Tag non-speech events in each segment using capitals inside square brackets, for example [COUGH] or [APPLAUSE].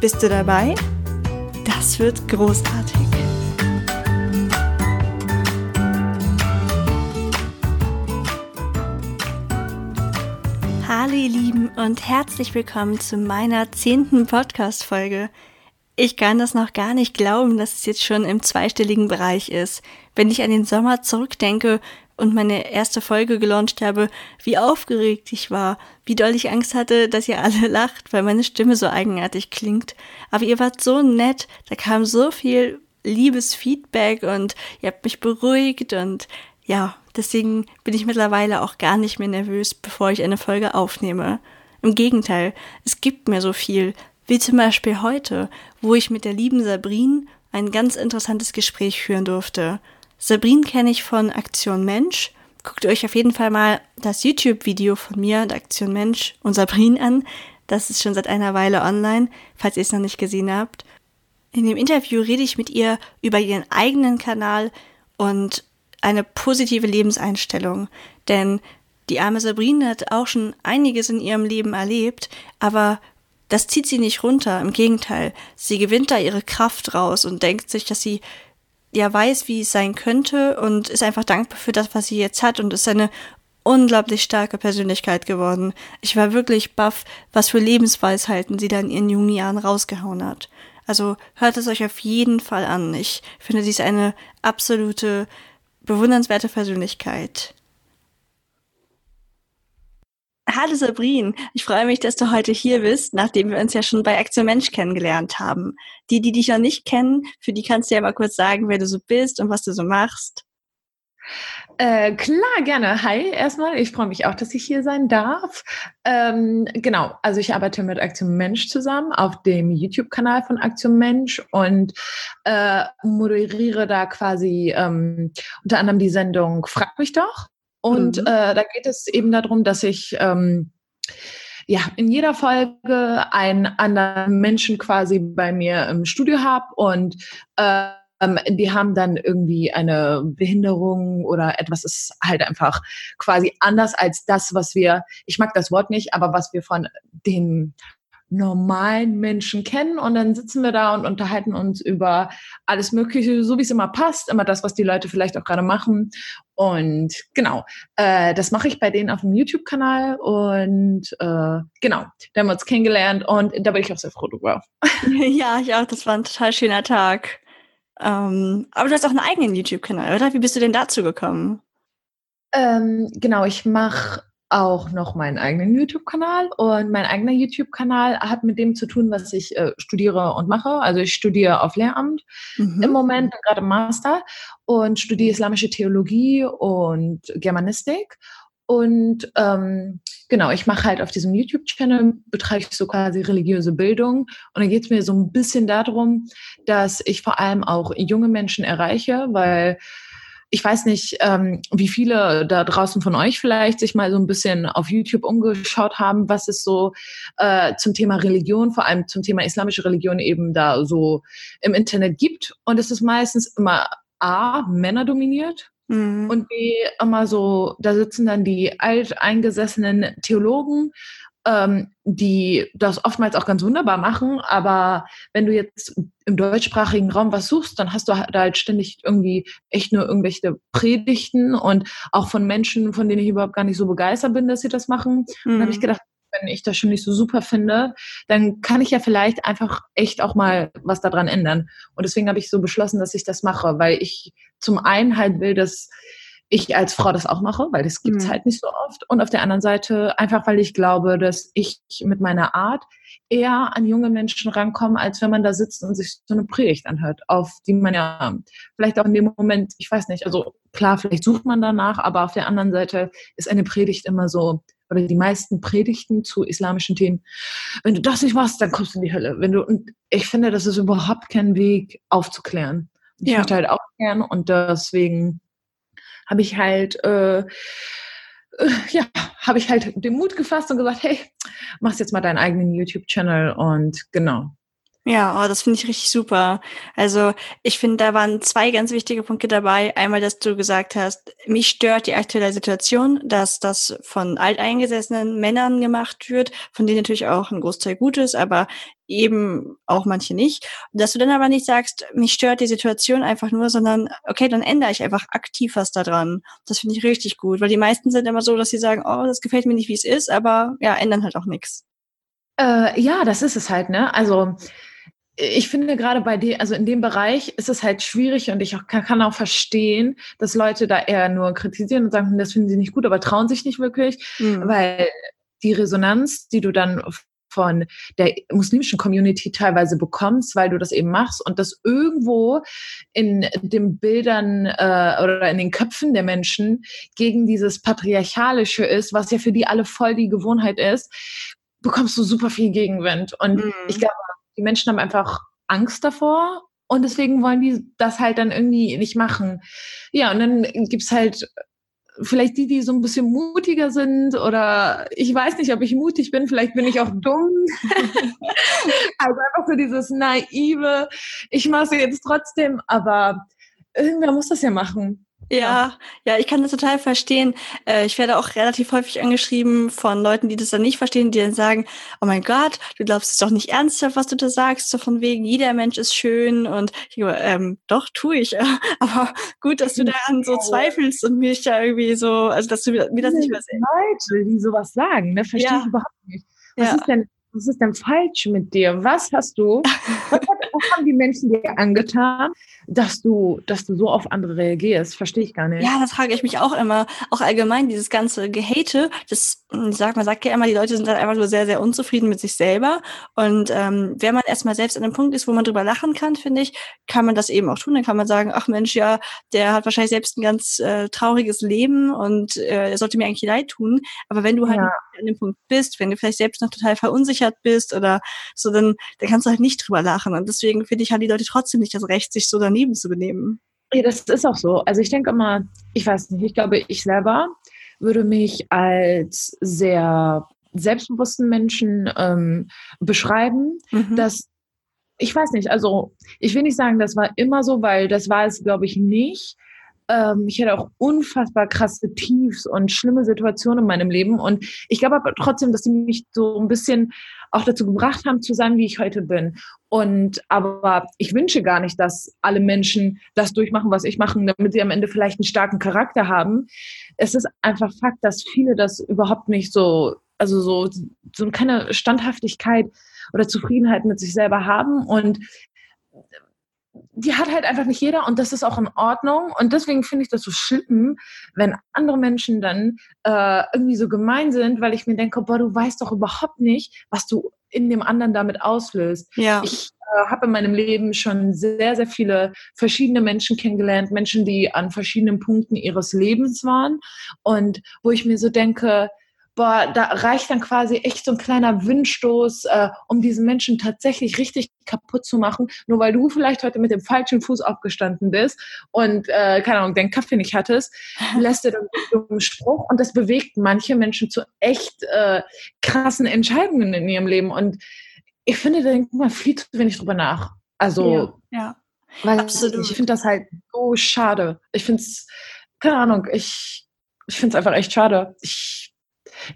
Bist du dabei? Das wird großartig. Hallo ihr Lieben und herzlich willkommen zu meiner zehnten Podcast-Folge. Ich kann das noch gar nicht glauben, dass es jetzt schon im zweistelligen Bereich ist. Wenn ich an den Sommer zurückdenke, und meine erste Folge gelauncht habe, wie aufgeregt ich war, wie doll ich Angst hatte, dass ihr alle [LAUGHS] lacht, weil meine Stimme so eigenartig klingt. Aber ihr wart so nett, da kam so viel liebes Feedback und ihr habt mich beruhigt und ja, deswegen bin ich mittlerweile auch gar nicht mehr nervös, bevor ich eine Folge aufnehme. Im Gegenteil, es gibt mir so viel, wie zum Beispiel heute, wo ich mit der lieben Sabrine ein ganz interessantes Gespräch führen durfte. Sabrine kenne ich von Aktion Mensch. Guckt euch auf jeden Fall mal das YouTube-Video von mir, der Aktion Mensch und Sabrine an. Das ist schon seit einer Weile online, falls ihr es noch nicht gesehen habt. In dem Interview rede ich mit ihr über ihren eigenen Kanal und eine positive Lebenseinstellung. Denn die arme Sabrine hat auch schon einiges in ihrem Leben erlebt, aber das zieht sie nicht runter. Im Gegenteil, sie gewinnt da ihre Kraft raus und denkt sich, dass sie ja weiß, wie es sein könnte und ist einfach dankbar für das, was sie jetzt hat und ist eine unglaublich starke Persönlichkeit geworden. Ich war wirklich baff, was für Lebensweisheiten sie da in ihren jungen Jahren rausgehauen hat. Also hört es euch auf jeden Fall an. Ich finde, sie ist eine absolute bewundernswerte Persönlichkeit. Hallo Sabrine, ich freue mich, dass du heute hier bist, nachdem wir uns ja schon bei Aktion Mensch kennengelernt haben. Die, die dich noch nicht kennen, für die kannst du ja mal kurz sagen, wer du so bist und was du so machst. Äh, klar, gerne. Hi, erstmal. Ich freue mich auch, dass ich hier sein darf. Ähm, genau, also ich arbeite mit Aktion Mensch zusammen auf dem YouTube-Kanal von Aktion Mensch und äh, moderiere da quasi ähm, unter anderem die Sendung Frag mich doch. Und mhm. äh, da geht es eben darum, dass ich ähm, ja in jeder Folge einen anderen Menschen quasi bei mir im Studio habe und äh, die haben dann irgendwie eine Behinderung oder etwas ist halt einfach quasi anders als das, was wir, ich mag das Wort nicht, aber was wir von den normalen Menschen kennen und dann sitzen wir da und unterhalten uns über alles Mögliche, so wie es immer passt, immer das, was die Leute vielleicht auch gerade machen. Und genau, äh, das mache ich bei denen auf dem YouTube-Kanal und äh, genau, da haben wir uns kennengelernt und da bin ich auch sehr froh drüber. [LAUGHS] Ja, ich auch, das war ein total schöner Tag. Ähm, aber du hast auch einen eigenen YouTube-Kanal, oder? Wie bist du denn dazu gekommen? Ähm, genau, ich mache auch noch meinen eigenen YouTube-Kanal und mein eigener YouTube-Kanal hat mit dem zu tun, was ich äh, studiere und mache. Also ich studiere auf Lehramt mhm. im Moment, gerade im Master und studiere islamische Theologie und Germanistik. Und ähm, genau, ich mache halt auf diesem YouTube-Channel, betreibe ich so quasi religiöse Bildung. Und dann geht es mir so ein bisschen darum, dass ich vor allem auch junge Menschen erreiche, weil ich weiß nicht, ähm, wie viele da draußen von euch vielleicht sich mal so ein bisschen auf YouTube umgeschaut haben, was es so äh, zum Thema Religion, vor allem zum Thema islamische Religion eben da so im Internet gibt. Und es ist meistens immer A, Männer dominiert. Mhm. Und B, immer so, da sitzen dann die alteingesessenen Theologen ähm, die das oftmals auch ganz wunderbar machen. Aber wenn du jetzt im deutschsprachigen Raum was suchst, dann hast du da halt ständig irgendwie echt nur irgendwelche Predigten und auch von Menschen, von denen ich überhaupt gar nicht so begeistert bin, dass sie das machen. Mhm. Und habe ich gedacht, wenn ich das schon nicht so super finde, dann kann ich ja vielleicht einfach echt auch mal was daran ändern. Und deswegen habe ich so beschlossen, dass ich das mache, weil ich zum einen halt will, dass ich als Frau das auch mache, weil das gibt's mhm. halt nicht so oft. Und auf der anderen Seite einfach, weil ich glaube, dass ich mit meiner Art eher an junge Menschen rankomme, als wenn man da sitzt und sich so eine Predigt anhört, auf die man ja vielleicht auch in dem Moment, ich weiß nicht, also klar, vielleicht sucht man danach, aber auf der anderen Seite ist eine Predigt immer so oder die meisten Predigten zu islamischen Themen, wenn du das nicht machst, dann kommst du in die Hölle. Wenn du, und ich finde, das ist überhaupt kein Weg aufzuklären. Ich ja. möchte halt aufklären und deswegen habe ich halt, äh, äh, ja, habe ich halt den Mut gefasst und gesagt, hey, machst jetzt mal deinen eigenen YouTube-Channel und genau. Ja, oh, das finde ich richtig super. Also ich finde, da waren zwei ganz wichtige Punkte dabei. Einmal, dass du gesagt hast, mich stört die aktuelle Situation, dass das von alteingesessenen Männern gemacht wird, von denen natürlich auch ein Großteil gut ist, aber eben auch manche nicht. Dass du dann aber nicht sagst, mich stört die Situation einfach nur, sondern okay, dann ändere ich einfach aktiv was daran. Das finde ich richtig gut, weil die meisten sind immer so, dass sie sagen, oh, das gefällt mir nicht, wie es ist, aber ja, ändern halt auch nichts. Äh, ja, das ist es halt, ne? Also ich finde gerade bei dir, also in dem Bereich ist es halt schwierig und ich auch, kann, kann, auch verstehen, dass Leute da eher nur kritisieren und sagen, das finden sie nicht gut, aber trauen sich nicht wirklich, mhm. weil die Resonanz, die du dann von der muslimischen Community teilweise bekommst, weil du das eben machst und das irgendwo in den Bildern äh, oder in den Köpfen der Menschen gegen dieses Patriarchalische ist, was ja für die alle voll die Gewohnheit ist, bekommst du super viel Gegenwind. Und mhm. ich glaube, die Menschen haben einfach Angst davor und deswegen wollen die das halt dann irgendwie nicht machen. Ja, und dann gibt's halt vielleicht die, die so ein bisschen mutiger sind oder ich weiß nicht, ob ich mutig bin, vielleicht bin ich auch dumm. [LAUGHS] also einfach so dieses naive, ich mache es jetzt trotzdem, aber irgendwer muss das ja machen. Ja, ja, ich kann das total verstehen. Äh, ich werde auch relativ häufig angeschrieben von Leuten, die das dann nicht verstehen, die dann sagen, oh mein Gott, du glaubst es doch nicht ernsthaft, was du da sagst, so von wegen, jeder Mensch ist schön und ich, ähm, doch, tue ich. [LAUGHS] Aber gut, dass du daran so zweifelst und mich da irgendwie so, also dass du mir das nicht mehr Leute, die sowas sagen, ne, verstehe ja. ich überhaupt nicht. Was ja. ist denn was ist denn falsch mit dir? Was hast du, [LAUGHS] was, haben die Menschen dir angetan, dass du, dass du so auf andere reagierst? Verstehe ich gar nicht. Ja, das frage ich mich auch immer. Auch allgemein, dieses ganze Gehate, das, sag, man sagt ja immer, die Leute sind dann einfach nur sehr, sehr unzufrieden mit sich selber. Und ähm, wenn man erstmal selbst an einem Punkt ist, wo man drüber lachen kann, finde ich, kann man das eben auch tun. Dann kann man sagen, ach Mensch, ja, der hat wahrscheinlich selbst ein ganz äh, trauriges Leben und äh, er sollte mir eigentlich leid tun. Aber wenn du halt ja. an dem Punkt bist, wenn du vielleicht selbst noch total verunsichert verunsichert bist oder so, dann, dann kannst du halt nicht drüber lachen. Und deswegen finde ich, haben die Leute trotzdem nicht das Recht, sich so daneben zu benehmen. Ja, das ist auch so. Also ich denke immer, ich weiß nicht, ich glaube, ich selber würde mich als sehr selbstbewussten Menschen ähm, beschreiben, mhm. dass ich weiß nicht, also ich will nicht sagen, das war immer so, weil das war es, glaube ich, nicht. Ähm, ich hatte auch unfassbar krasse Tiefs und schlimme Situationen in meinem Leben. Und ich glaube aber trotzdem, dass sie mich so ein bisschen auch dazu gebracht haben, zu sein, wie ich heute bin. Und aber ich wünsche gar nicht, dass alle Menschen das durchmachen, was ich mache, damit sie am Ende vielleicht einen starken Charakter haben. Es ist einfach Fakt, dass viele das überhaupt nicht so, also so, so keine Standhaftigkeit oder Zufriedenheit mit sich selber haben. Und die hat halt einfach nicht jeder und das ist auch in Ordnung. Und deswegen finde ich das so schlimm, wenn andere Menschen dann äh, irgendwie so gemein sind, weil ich mir denke, boah, du weißt doch überhaupt nicht, was du in dem anderen damit auslöst. Ja. Ich äh, habe in meinem Leben schon sehr, sehr viele verschiedene Menschen kennengelernt, Menschen, die an verschiedenen Punkten ihres Lebens waren und wo ich mir so denke, boah, da reicht dann quasi echt so ein kleiner Windstoß, äh, um diesen Menschen tatsächlich richtig kaputt zu machen, nur weil du vielleicht heute mit dem falschen Fuß aufgestanden bist und, äh, keine Ahnung, den Kaffee nicht hattest, [LAUGHS] lässt dir dann einen Spruch und das bewegt manche Menschen zu echt äh, krassen Entscheidungen in ihrem Leben und ich finde, da denkt man viel zu wenig drüber nach. Also, ja, ja. Weil Absolut. ich finde das halt so schade. Ich finde es, keine Ahnung, ich, ich finde es einfach echt schade. Ich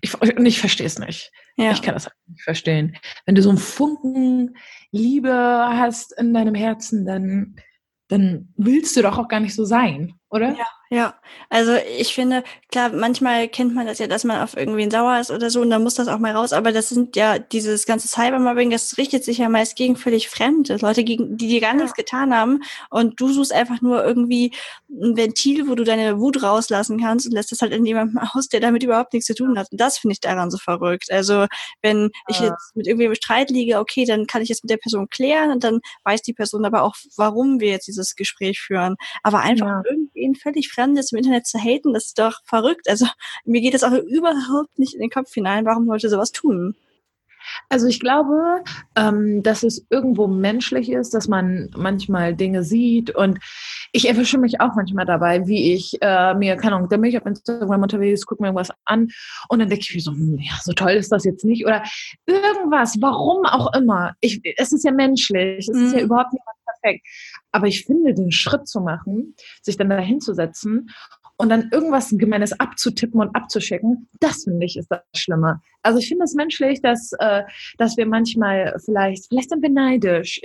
ich, und ich verstehe es nicht. Ja. Ich kann das nicht verstehen. Wenn du so einen Funken Liebe hast in deinem Herzen, dann, dann willst du doch auch gar nicht so sein, oder? Ja, ja, also ich finde, klar, manchmal kennt man das ja, dass man auf irgendwen sauer ist oder so und dann muss das auch mal raus, aber das sind ja dieses ganze Cybermobbing, das richtet sich ja meist gegen völlig Fremde, Leute, gegen, die dir gar nichts getan haben und du suchst einfach nur irgendwie ein Ventil, wo du deine Wut rauslassen kannst und lässt das halt in jemandem [LAUGHS] aus, der damit überhaupt nichts zu tun hat. Und das finde ich daran so verrückt. Also wenn ich jetzt mit irgendwem im Streit liege, okay, dann kann ich jetzt mit der Person klären und dann weiß die Person aber auch, warum wir jetzt dieses Gespräch führen. Aber einfach ja. Wen völlig Fremdes im Internet zu haten, das ist doch verrückt. Also mir geht das auch überhaupt nicht in den Kopf hinein, warum Leute sowas tun. Also ich glaube, ähm, dass es irgendwo menschlich ist, dass man manchmal Dinge sieht und ich erwische mich auch manchmal dabei, wie ich äh, mir, keine Ahnung, da bin ich auf Instagram unterwegs, gucke mir irgendwas an und dann denke ich mir so, hm, ja, so toll ist das jetzt nicht oder irgendwas, warum auch immer. Ich, es ist ja menschlich, es mhm. ist ja mhm. überhaupt nicht perfekt. Aber ich finde, den Schritt zu machen, sich dann da hinzusetzen und dann irgendwas Gemeines abzutippen und abzuschicken, das finde ich ist das Schlimme. Also ich finde es menschlich, dass, äh, dass wir manchmal vielleicht, vielleicht sind wir neidisch.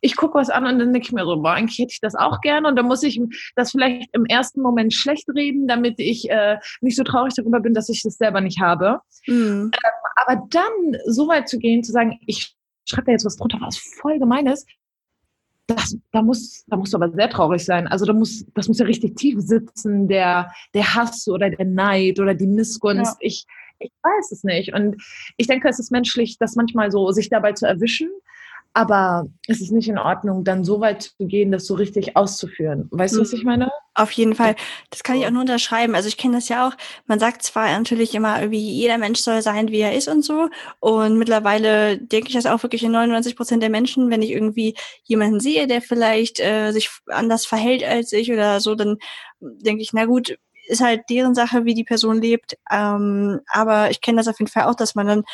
Ich gucke was an und dann denke ich mir so, boah, eigentlich hätte ich das auch gerne und dann muss ich das vielleicht im ersten Moment schlecht reden, damit ich äh, nicht so traurig darüber bin, dass ich das selber nicht habe. Mhm. Ähm, aber dann so weit zu gehen, zu sagen, ich schreibe da jetzt was drunter, was voll gemein ist, das, da muss, da musst du aber sehr traurig sein. Also da muss, das muss ja richtig tief sitzen, der, der Hass oder der Neid oder die Missgunst. Ja. Ich, ich weiß es nicht. Und ich denke, es ist menschlich, das manchmal so sich dabei zu erwischen. Aber es ist nicht in Ordnung, dann so weit zu gehen, das so richtig auszuführen. Weißt mhm. du, was ich meine? Auf jeden Fall. Das kann ich auch nur unterschreiben. Also ich kenne das ja auch. Man sagt zwar natürlich immer irgendwie, jeder Mensch soll sein, wie er ist und so. Und mittlerweile denke ich das auch wirklich in 99 Prozent der Menschen, wenn ich irgendwie jemanden sehe, der vielleicht äh, sich anders verhält als ich oder so, dann denke ich, na gut, ist halt deren Sache, wie die Person lebt. Ähm, aber ich kenne das auf jeden Fall auch, dass man dann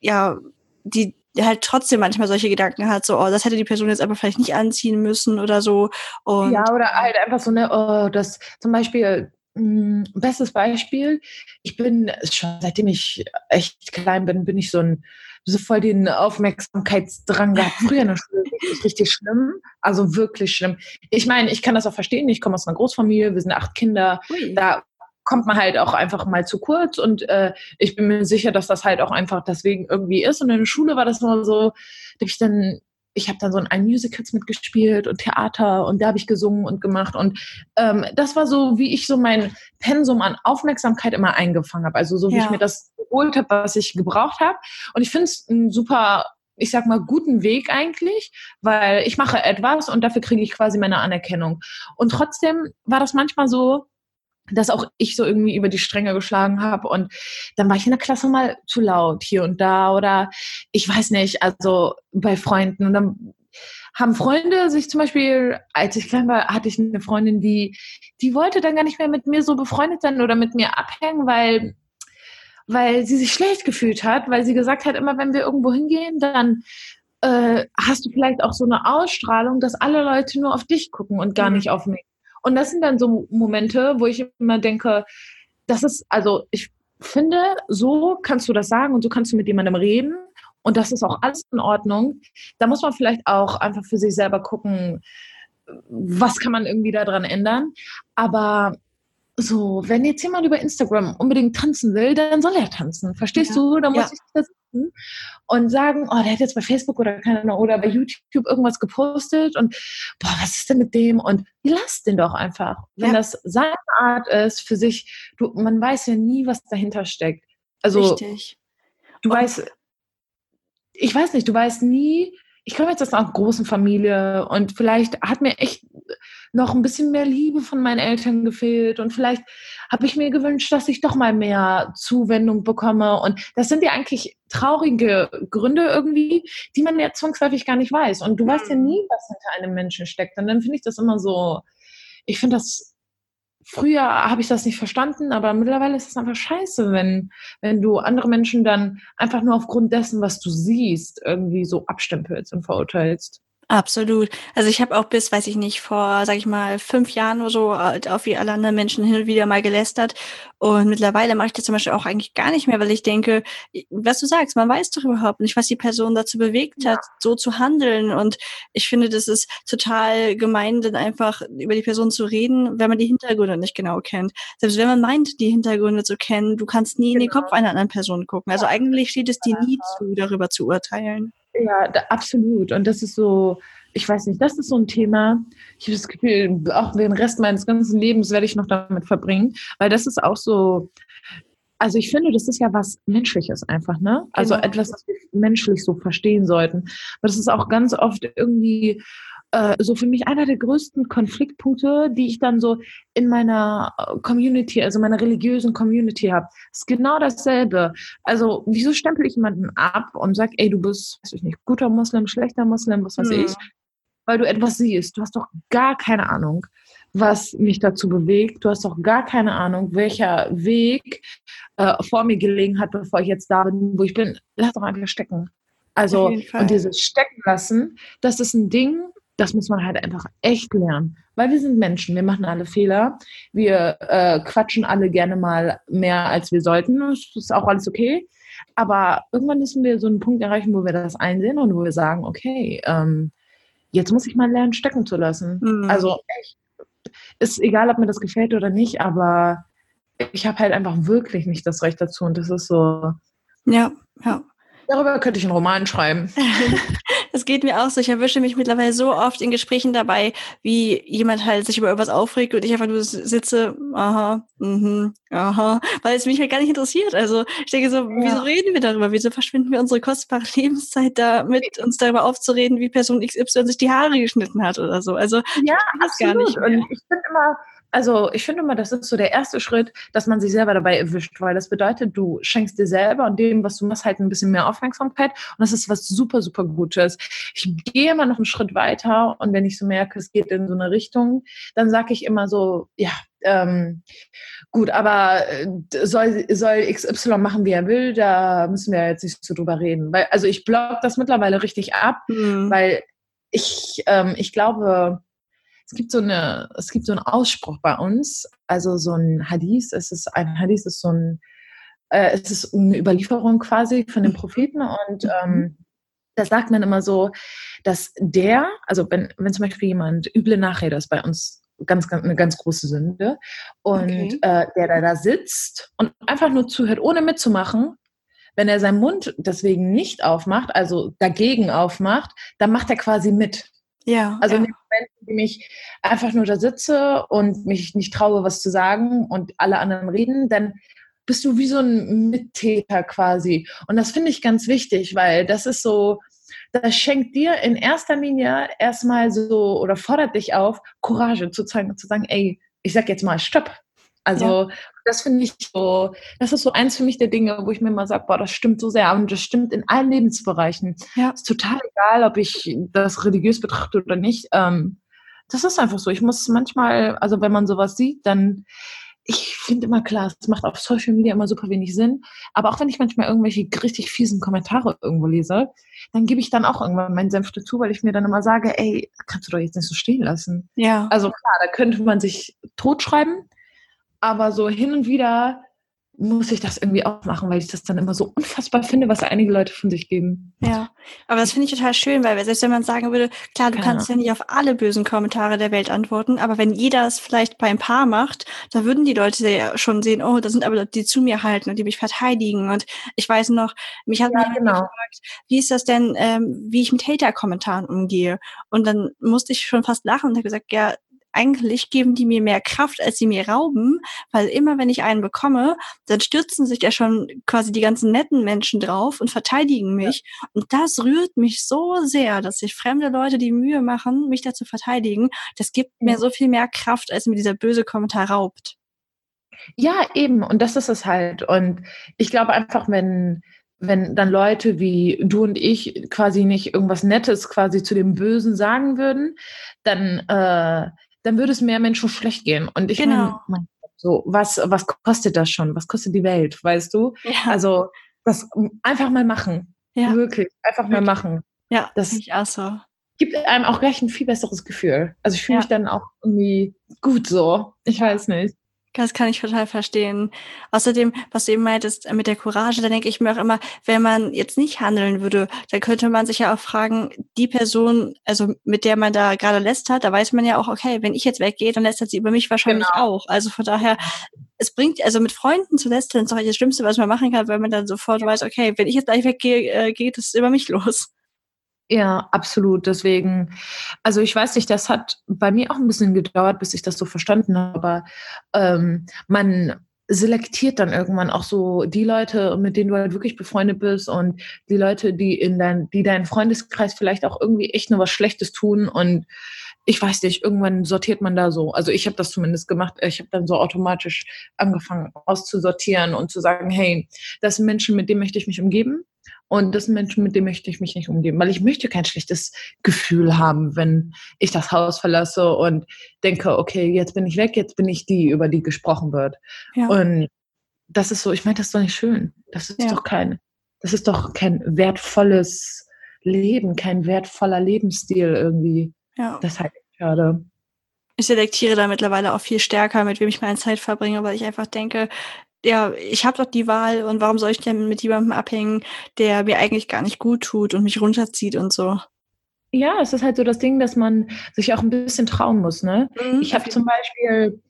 ja die halt trotzdem manchmal solche Gedanken hat, so, oh, das hätte die Person jetzt aber vielleicht nicht anziehen müssen oder so. Und ja, oder halt einfach so, ne, oh, das zum Beispiel, mh, hm, bestes Beispiel, ich bin schon seitdem ich echt klein bin, bin ich so ein so voll den Aufmerksamkeitsdrang gehabt. [LAUGHS] Früher in der Schule richtig schlimm. Also wirklich schlimm. Ich meine, ich kann das auch verstehen. Ich komme aus einer Großfamilie, wir sind acht Kinder. Ui. Da kommt man halt auch einfach mal zu kurz und äh, ich bin mir sicher, dass das halt auch einfach deswegen irgendwie ist. Und in der Schule war das immer so, da ich dann, ich habe dann so in einem Musicals mitgespielt und Theater und da habe ich gesungen und gemacht und ähm, das war so, wie ich so mein Pensum an Aufmerksamkeit immer eingefangen habe. Also so wie ja. ich mir das geholt habe, was ich gebraucht habe. Und ich finde es ein super ich sag mal, guten Weg eigentlich, weil ich mache etwas und dafür kriege ich quasi meine Anerkennung. Und trotzdem war das manchmal so, dass auch ich so irgendwie über die Stränge geschlagen habe und dann war ich in der Klasse mal zu laut hier und da oder ich weiß nicht, also bei Freunden und dann haben Freunde sich zum Beispiel, als ich klein war, hatte ich eine Freundin, die, die wollte dann gar nicht mehr mit mir so befreundet sein oder mit mir abhängen, weil, weil sie sich schlecht gefühlt hat, weil sie gesagt hat, immer wenn wir irgendwo hingehen, dann äh, hast du vielleicht auch so eine Ausstrahlung, dass alle Leute nur auf dich gucken und gar mhm. nicht auf mich. Und das sind dann so Momente, wo ich immer denke, das ist, also ich finde, so kannst du das sagen und so kannst du mit jemandem reden. Und das ist auch alles in Ordnung. Da muss man vielleicht auch einfach für sich selber gucken, was kann man irgendwie daran ändern. Aber so, wenn jetzt jemand über Instagram unbedingt tanzen will, dann soll er tanzen. Verstehst ja. du? Da muss ja. ich das wissen und sagen, oh, der hat jetzt bei Facebook oder keine Ahnung, oder bei YouTube irgendwas gepostet und boah, was ist denn mit dem? Und lass den doch einfach. Wenn ja. das seine Art ist für sich, du, man weiß ja nie, was dahinter steckt. Also Richtig. du und weißt, ich weiß nicht, du weißt nie, ich komme jetzt aus einer großen Familie und vielleicht hat mir echt noch ein bisschen mehr Liebe von meinen Eltern gefehlt und vielleicht habe ich mir gewünscht, dass ich doch mal mehr Zuwendung bekomme und das sind ja eigentlich traurige Gründe irgendwie, die man ja zwangsläufig gar nicht weiß und du weißt ja mhm. nie, was hinter einem Menschen steckt und dann finde ich das immer so, ich finde das früher habe ich das nicht verstanden, aber mittlerweile ist es einfach scheiße, wenn, wenn du andere Menschen dann einfach nur aufgrund dessen, was du siehst, irgendwie so abstempelst und verurteilst. Absolut. Also ich habe auch bis, weiß ich nicht, vor, sag ich mal, fünf Jahren oder so halt auf wie alle anderen Menschen hin und wieder mal gelästert. Und mittlerweile mache ich das zum Beispiel auch eigentlich gar nicht mehr, weil ich denke, was du sagst, man weiß doch überhaupt nicht, was die Person dazu bewegt hat, ja. so zu handeln. Und ich finde, das ist total gemein, dann einfach über die Person zu reden, wenn man die Hintergründe nicht genau kennt. Selbst wenn man meint, die Hintergründe zu kennen, du kannst nie genau. in den Kopf einer anderen Person gucken. Also eigentlich steht es dir nie zu, darüber zu urteilen. Ja, da, absolut. Und das ist so, ich weiß nicht, das ist so ein Thema. Ich habe das Gefühl, auch den Rest meines ganzen Lebens werde ich noch damit verbringen, weil das ist auch so. Also ich finde, das ist ja was Menschliches einfach, ne? Also genau. etwas, was wir menschlich so verstehen sollten. Aber das ist auch ganz oft irgendwie äh, so für mich einer der größten Konfliktpunkte, die ich dann so in meiner äh, Community, also meiner religiösen Community habe. ist genau dasselbe. Also, wieso stempel ich jemanden ab und sag, ey, du bist, weiß ich nicht, guter Muslim, schlechter Muslim, was weiß hm. ich, weil du etwas siehst. Du hast doch gar keine Ahnung, was mich dazu bewegt. Du hast doch gar keine Ahnung, welcher Weg äh, vor mir gelegen hat, bevor ich jetzt da bin, wo ich bin. Lass doch einfach stecken. Also, und dieses Stecken lassen, das ist ein Ding, das muss man halt einfach echt lernen. Weil wir sind Menschen, wir machen alle Fehler. Wir äh, quatschen alle gerne mal mehr, als wir sollten. Das ist auch alles okay. Aber irgendwann müssen wir so einen Punkt erreichen, wo wir das einsehen und wo wir sagen, okay, ähm, jetzt muss ich mal lernen, stecken zu lassen. Mhm. Also echt, ist egal, ob mir das gefällt oder nicht, aber ich habe halt einfach wirklich nicht das Recht dazu. Und das ist so. Ja, ja. Darüber könnte ich einen Roman schreiben. [LAUGHS] Es geht mir auch so. Ich erwische mich mittlerweile so oft in Gesprächen dabei, wie jemand halt sich über irgendwas aufregt und ich einfach nur sitze, aha, mhm, aha, weil es mich halt gar nicht interessiert. Also ich denke so, ja. wieso reden wir darüber? Wieso verschwinden wir unsere kostbare [LAUGHS] Lebenszeit damit, uns darüber aufzureden, wie Person XY sich die Haare geschnitten hat oder so? Also ja, absolut. gar nicht. Mehr. Und ich finde immer, also ich finde immer, das ist so der erste Schritt, dass man sich selber dabei erwischt, weil das bedeutet, du schenkst dir selber und dem, was du machst, halt ein bisschen mehr Aufmerksamkeit und das ist was super, super Gutes. Ich gehe immer noch einen Schritt weiter und wenn ich so merke, es geht in so eine Richtung, dann sage ich immer so, ja, ähm, gut, aber äh, soll, soll XY machen, wie er will, da müssen wir jetzt nicht so drüber reden. Weil, also ich block das mittlerweile richtig ab, mhm. weil ich, ähm, ich glaube, es gibt so eine, es gibt so einen Ausspruch bei uns, also so ein Hadith, es ist ein Hadith ist so ein, äh, es ist eine Überlieferung quasi von den Propheten und mhm. ähm, da sagt man immer so, dass der, also wenn, wenn zum Beispiel jemand üble Nachrede ist bei uns ganz, ganz eine ganz große Sünde und okay. äh, der da, da sitzt und einfach nur zuhört, ohne mitzumachen, wenn er seinen Mund deswegen nicht aufmacht, also dagegen aufmacht, dann macht er quasi mit. Ja. Also ja. In dem Moment, in dem ich einfach nur da sitze und mich nicht traue, was zu sagen und alle anderen reden, dann bist du wie so ein Mittäter quasi. Und das finde ich ganz wichtig, weil das ist so, das schenkt dir in erster Linie erstmal so oder fordert dich auf, Courage zu zeigen, zu sagen, ey, ich sag jetzt mal Stopp. Also. Das finde ich so, das ist so eins für mich der Dinge, wo ich mir immer sage, boah, das stimmt so sehr und das stimmt in allen Lebensbereichen. Ja. Ist total egal, ob ich das religiös betrachte oder nicht. Ähm, das ist einfach so. Ich muss manchmal, also wenn man sowas sieht, dann ich finde immer klar, es macht auf Social Media immer super wenig Sinn. Aber auch wenn ich manchmal irgendwelche richtig fiesen Kommentare irgendwo lese, dann gebe ich dann auch irgendwann meinen Senf dazu, weil ich mir dann immer sage, ey, kannst du doch jetzt nicht so stehen lassen. Ja. Also klar, da könnte man sich totschreiben, aber so hin und wieder muss ich das irgendwie auch machen, weil ich das dann immer so unfassbar finde, was einige Leute von sich geben. Ja, aber das finde ich total schön, weil selbst wenn man sagen würde, klar, du ja. kannst ja nicht auf alle bösen Kommentare der Welt antworten, aber wenn jeder es vielleicht bei ein paar macht, da würden die Leute ja schon sehen, oh, da sind aber Leute, die zu mir halten und die mich verteidigen. Und ich weiß noch, mich hat ja, genau. gefragt, wie ist das denn, ähm, wie ich mit Hater-Kommentaren umgehe? Und dann musste ich schon fast lachen und habe gesagt, ja, eigentlich geben die mir mehr Kraft, als sie mir rauben, weil immer wenn ich einen bekomme, dann stürzen sich ja schon quasi die ganzen netten Menschen drauf und verteidigen mich. Ja. Und das rührt mich so sehr, dass sich fremde Leute die Mühe machen, mich da zu verteidigen. Das gibt ja. mir so viel mehr Kraft, als mir dieser böse Kommentar raubt. Ja, eben. Und das ist es halt. Und ich glaube einfach, wenn, wenn dann Leute wie du und ich quasi nicht irgendwas Nettes quasi zu dem Bösen sagen würden, dann äh, dann würde es mehr Menschen schlecht gehen. Und ich genau. meine, so, was, was kostet das schon? Was kostet die Welt, weißt du? Ja. Also, das einfach mal machen. Ja. Wirklich, einfach Wirklich. mal machen. Ja, das ist auch so. Gibt einem auch gleich ein viel besseres Gefühl. Also ich fühle ja. mich dann auch irgendwie gut so. Ich weiß nicht. Das kann ich total verstehen. Außerdem, was du eben meintest äh, mit der Courage, da denke ich mir auch immer, wenn man jetzt nicht handeln würde, dann könnte man sich ja auch fragen, die Person, also mit der man da gerade lästert, da weiß man ja auch, okay, wenn ich jetzt weggehe, dann lästert sie über mich wahrscheinlich genau. auch. Also von daher, es bringt, also mit Freunden zu lästern, ist doch das Schlimmste, was man machen kann, weil man dann sofort weiß, okay, wenn ich jetzt gleich weggehe, äh, geht es über mich los. Ja, absolut. Deswegen, also ich weiß nicht, das hat bei mir auch ein bisschen gedauert, bis ich das so verstanden habe. Aber ähm, man, selektiert dann irgendwann auch so die Leute, mit denen du halt wirklich befreundet bist und die Leute, die in dein, die deinen Freundeskreis vielleicht auch irgendwie echt nur was Schlechtes tun und ich weiß nicht, irgendwann sortiert man da so. Also ich habe das zumindest gemacht. Ich habe dann so automatisch angefangen auszusortieren und zu sagen, hey, das sind Menschen, mit denen möchte ich mich umgeben. Und das sind Menschen, mit denen möchte ich mich nicht umgeben, weil ich möchte kein schlechtes Gefühl haben, wenn ich das Haus verlasse und denke, okay, jetzt bin ich weg, jetzt bin ich die, über die gesprochen wird. Ja. Und das ist so, ich meine, das ist doch nicht schön. Das ist ja. doch kein, das ist doch kein wertvolles Leben, kein wertvoller Lebensstil irgendwie. Ja. Das halte ich schade. Ich selektiere da mittlerweile auch viel stärker, mit wem ich meine Zeit verbringe, weil ich einfach denke, ja, ich habe doch die Wahl und warum soll ich denn mit jemandem abhängen, der mir eigentlich gar nicht gut tut und mich runterzieht und so. Ja, es ist halt so das Ding, dass man sich auch ein bisschen trauen muss. Ne? Mhm, ich habe zum Beispiel,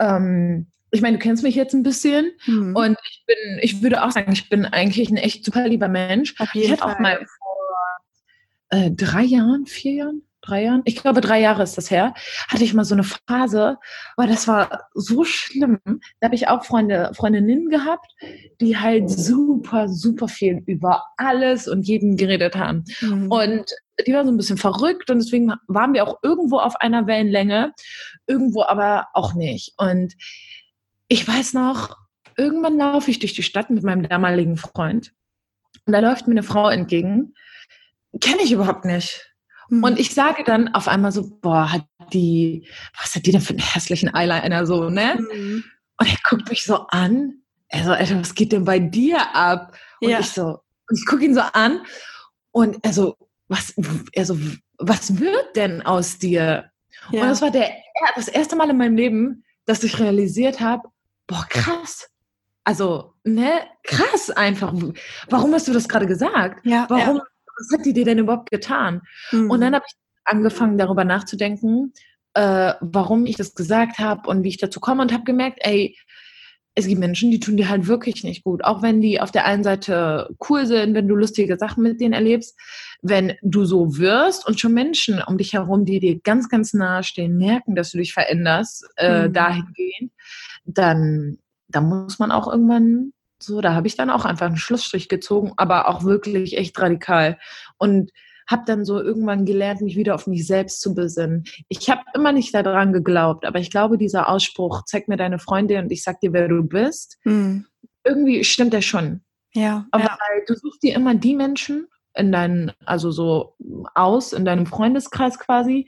ähm, ich meine, du kennst mich jetzt ein bisschen mhm. und ich bin, ich würde auch sagen, ich bin eigentlich ein echt super lieber Mensch. ich habe auch mal vor äh, drei Jahren, vier Jahren, drei Jahren, ich glaube drei Jahre ist das her, hatte ich mal so eine Phase, aber das war so schlimm. Da habe ich auch Freunde, Freundinnen gehabt, die halt super, super viel über alles und jeden geredet haben. Mhm. Und die war so ein bisschen verrückt und deswegen waren wir auch irgendwo auf einer Wellenlänge, irgendwo aber auch nicht. Und ich weiß noch, irgendwann laufe ich durch die Stadt mit meinem damaligen Freund und da läuft mir eine Frau entgegen. Kenne ich überhaupt nicht Mhm. Und ich sage dann auf einmal so, boah, hat die, was hat die denn für einen hässlichen Eyeliner so, ne? Mhm. Und er guckt mich so an. Er so, Alter, was geht denn bei dir ab? Und ja. ich so, und ich gucke ihn so an und er so, was, er so, was wird denn aus dir? Ja. Und das war der, das erste Mal in meinem Leben, dass ich realisiert habe, boah, krass. Also, ne, krass einfach. Warum hast du das gerade gesagt? Ja, Warum ja was hat die dir denn überhaupt getan? Mhm. Und dann habe ich angefangen, darüber nachzudenken, äh, warum ich das gesagt habe und wie ich dazu komme und habe gemerkt, ey, es gibt Menschen, die tun dir halt wirklich nicht gut. Auch wenn die auf der einen Seite cool sind, wenn du lustige Sachen mit denen erlebst, wenn du so wirst und schon Menschen um dich herum, die dir ganz, ganz nahe stehen, merken, dass du dich veränderst, äh, mhm. dahingehend, dann, dann muss man auch irgendwann so, da habe ich dann auch einfach einen Schlussstrich gezogen, aber auch wirklich echt radikal. Und habe dann so irgendwann gelernt, mich wieder auf mich selbst zu besinnen. Ich habe immer nicht daran geglaubt, aber ich glaube, dieser Ausspruch, zeig mir deine Freunde und ich sag dir, wer du bist, mhm. irgendwie stimmt der schon. Ja. Aber ja. du suchst dir immer die Menschen, in deinen, also so aus, in deinem Freundeskreis quasi,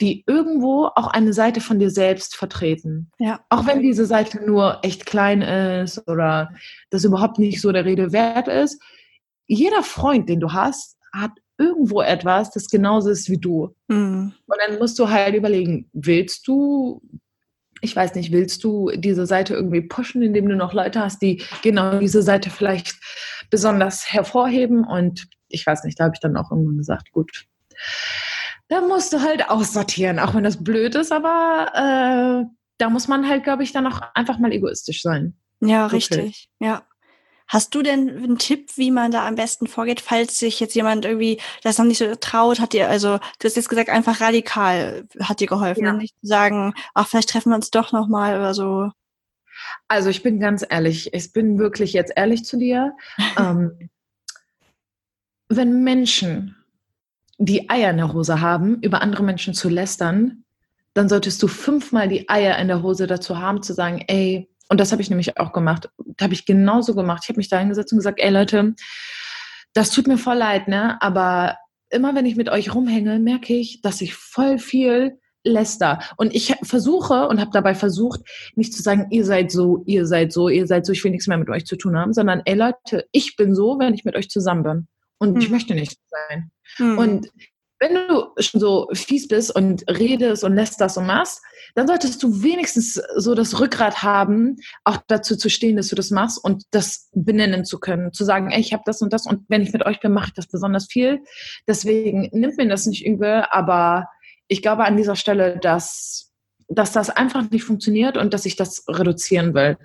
die irgendwo auch eine Seite von dir selbst vertreten. Ja. Auch wenn diese Seite nur echt klein ist oder das überhaupt nicht so der Rede wert ist. Jeder Freund, den du hast, hat irgendwo etwas, das genauso ist wie du. Mhm. Und dann musst du halt überlegen, willst du ich weiß nicht, willst du diese Seite irgendwie pushen, indem du noch Leute hast, die genau diese Seite vielleicht besonders hervorheben? Und ich weiß nicht, da habe ich dann auch irgendwann gesagt, gut, da musst du halt aussortieren, auch wenn das blöd ist, aber äh, da muss man halt, glaube ich, dann auch einfach mal egoistisch sein. Ja, okay. richtig, ja. Hast du denn einen Tipp, wie man da am besten vorgeht, falls sich jetzt jemand irgendwie das noch nicht so traut, hat dir, also du hast jetzt gesagt, einfach radikal hat dir geholfen, ja. nicht zu sagen, ach, vielleicht treffen wir uns doch nochmal oder so. Also ich bin ganz ehrlich, ich bin wirklich jetzt ehrlich zu dir. [LAUGHS] ähm, wenn Menschen die Eier in der Hose haben, über andere Menschen zu lästern, dann solltest du fünfmal die Eier in der Hose dazu haben, zu sagen, ey, und das habe ich nämlich auch gemacht, habe ich genauso gemacht. Ich habe mich da hingesetzt und gesagt, ey Leute, das tut mir voll leid, ne? Aber immer wenn ich mit euch rumhänge, merke ich, dass ich voll viel läster. Und ich versuche und habe dabei versucht, nicht zu sagen, ihr seid so, ihr seid so, ihr seid so, ich will nichts mehr mit euch zu tun haben, sondern ey Leute, ich bin so, wenn ich mit euch zusammen bin. Und hm. ich möchte nicht sein. Hm. Und wenn du schon so fies bist und redest und lässt das und machst, dann solltest du wenigstens so das Rückgrat haben, auch dazu zu stehen, dass du das machst und das benennen zu können, zu sagen, ey, ich habe das und das und wenn ich mit euch bin, mache ich das besonders viel. Deswegen nimmt mir das nicht übel, aber ich glaube an dieser Stelle, dass dass das einfach nicht funktioniert und dass ich das reduzieren will.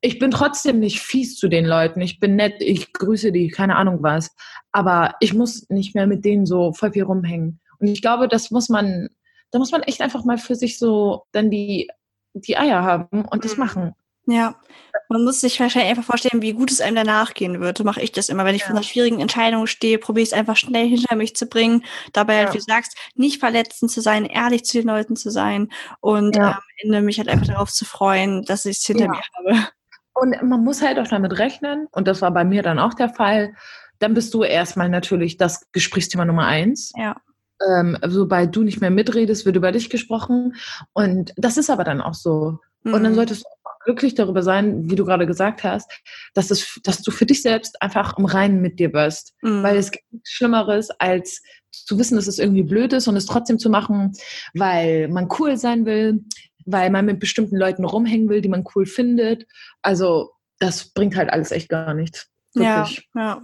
Ich bin trotzdem nicht fies zu den Leuten. Ich bin nett, ich grüße die, keine Ahnung was. Aber ich muss nicht mehr mit denen so voll viel rumhängen. Und ich glaube, das muss man, da muss man echt einfach mal für sich so dann die, die Eier haben und das mhm. machen. Ja, man muss sich wahrscheinlich einfach vorstellen, wie gut es einem danach gehen wird. So mache ich das immer. Wenn ich ja. vor einer schwierigen Entscheidung stehe, probiere ich es einfach schnell hinter mich zu bringen. Dabei, halt, ja. wie du sagst, nicht verletzend zu sein, ehrlich zu den Leuten zu sein und ja. am Ende mich halt einfach darauf zu freuen, dass ich es hinter mir habe. Und man muss halt auch damit rechnen, und das war bei mir dann auch der Fall, dann bist du erstmal natürlich das Gesprächsthema Nummer eins. Ja. Ähm, sobald du nicht mehr mitredest, wird über dich gesprochen. Und das ist aber dann auch so. Und dann mhm. solltest du glücklich darüber sein, wie du gerade gesagt hast, dass, es, dass du für dich selbst einfach im Reinen mit dir wirst. Mhm. Weil es gibt nichts Schlimmeres, als zu wissen, dass es irgendwie blöd ist und es trotzdem zu machen, weil man cool sein will, weil man mit bestimmten Leuten rumhängen will, die man cool findet. Also das bringt halt alles echt gar nichts. Wirklich. Ja, ja.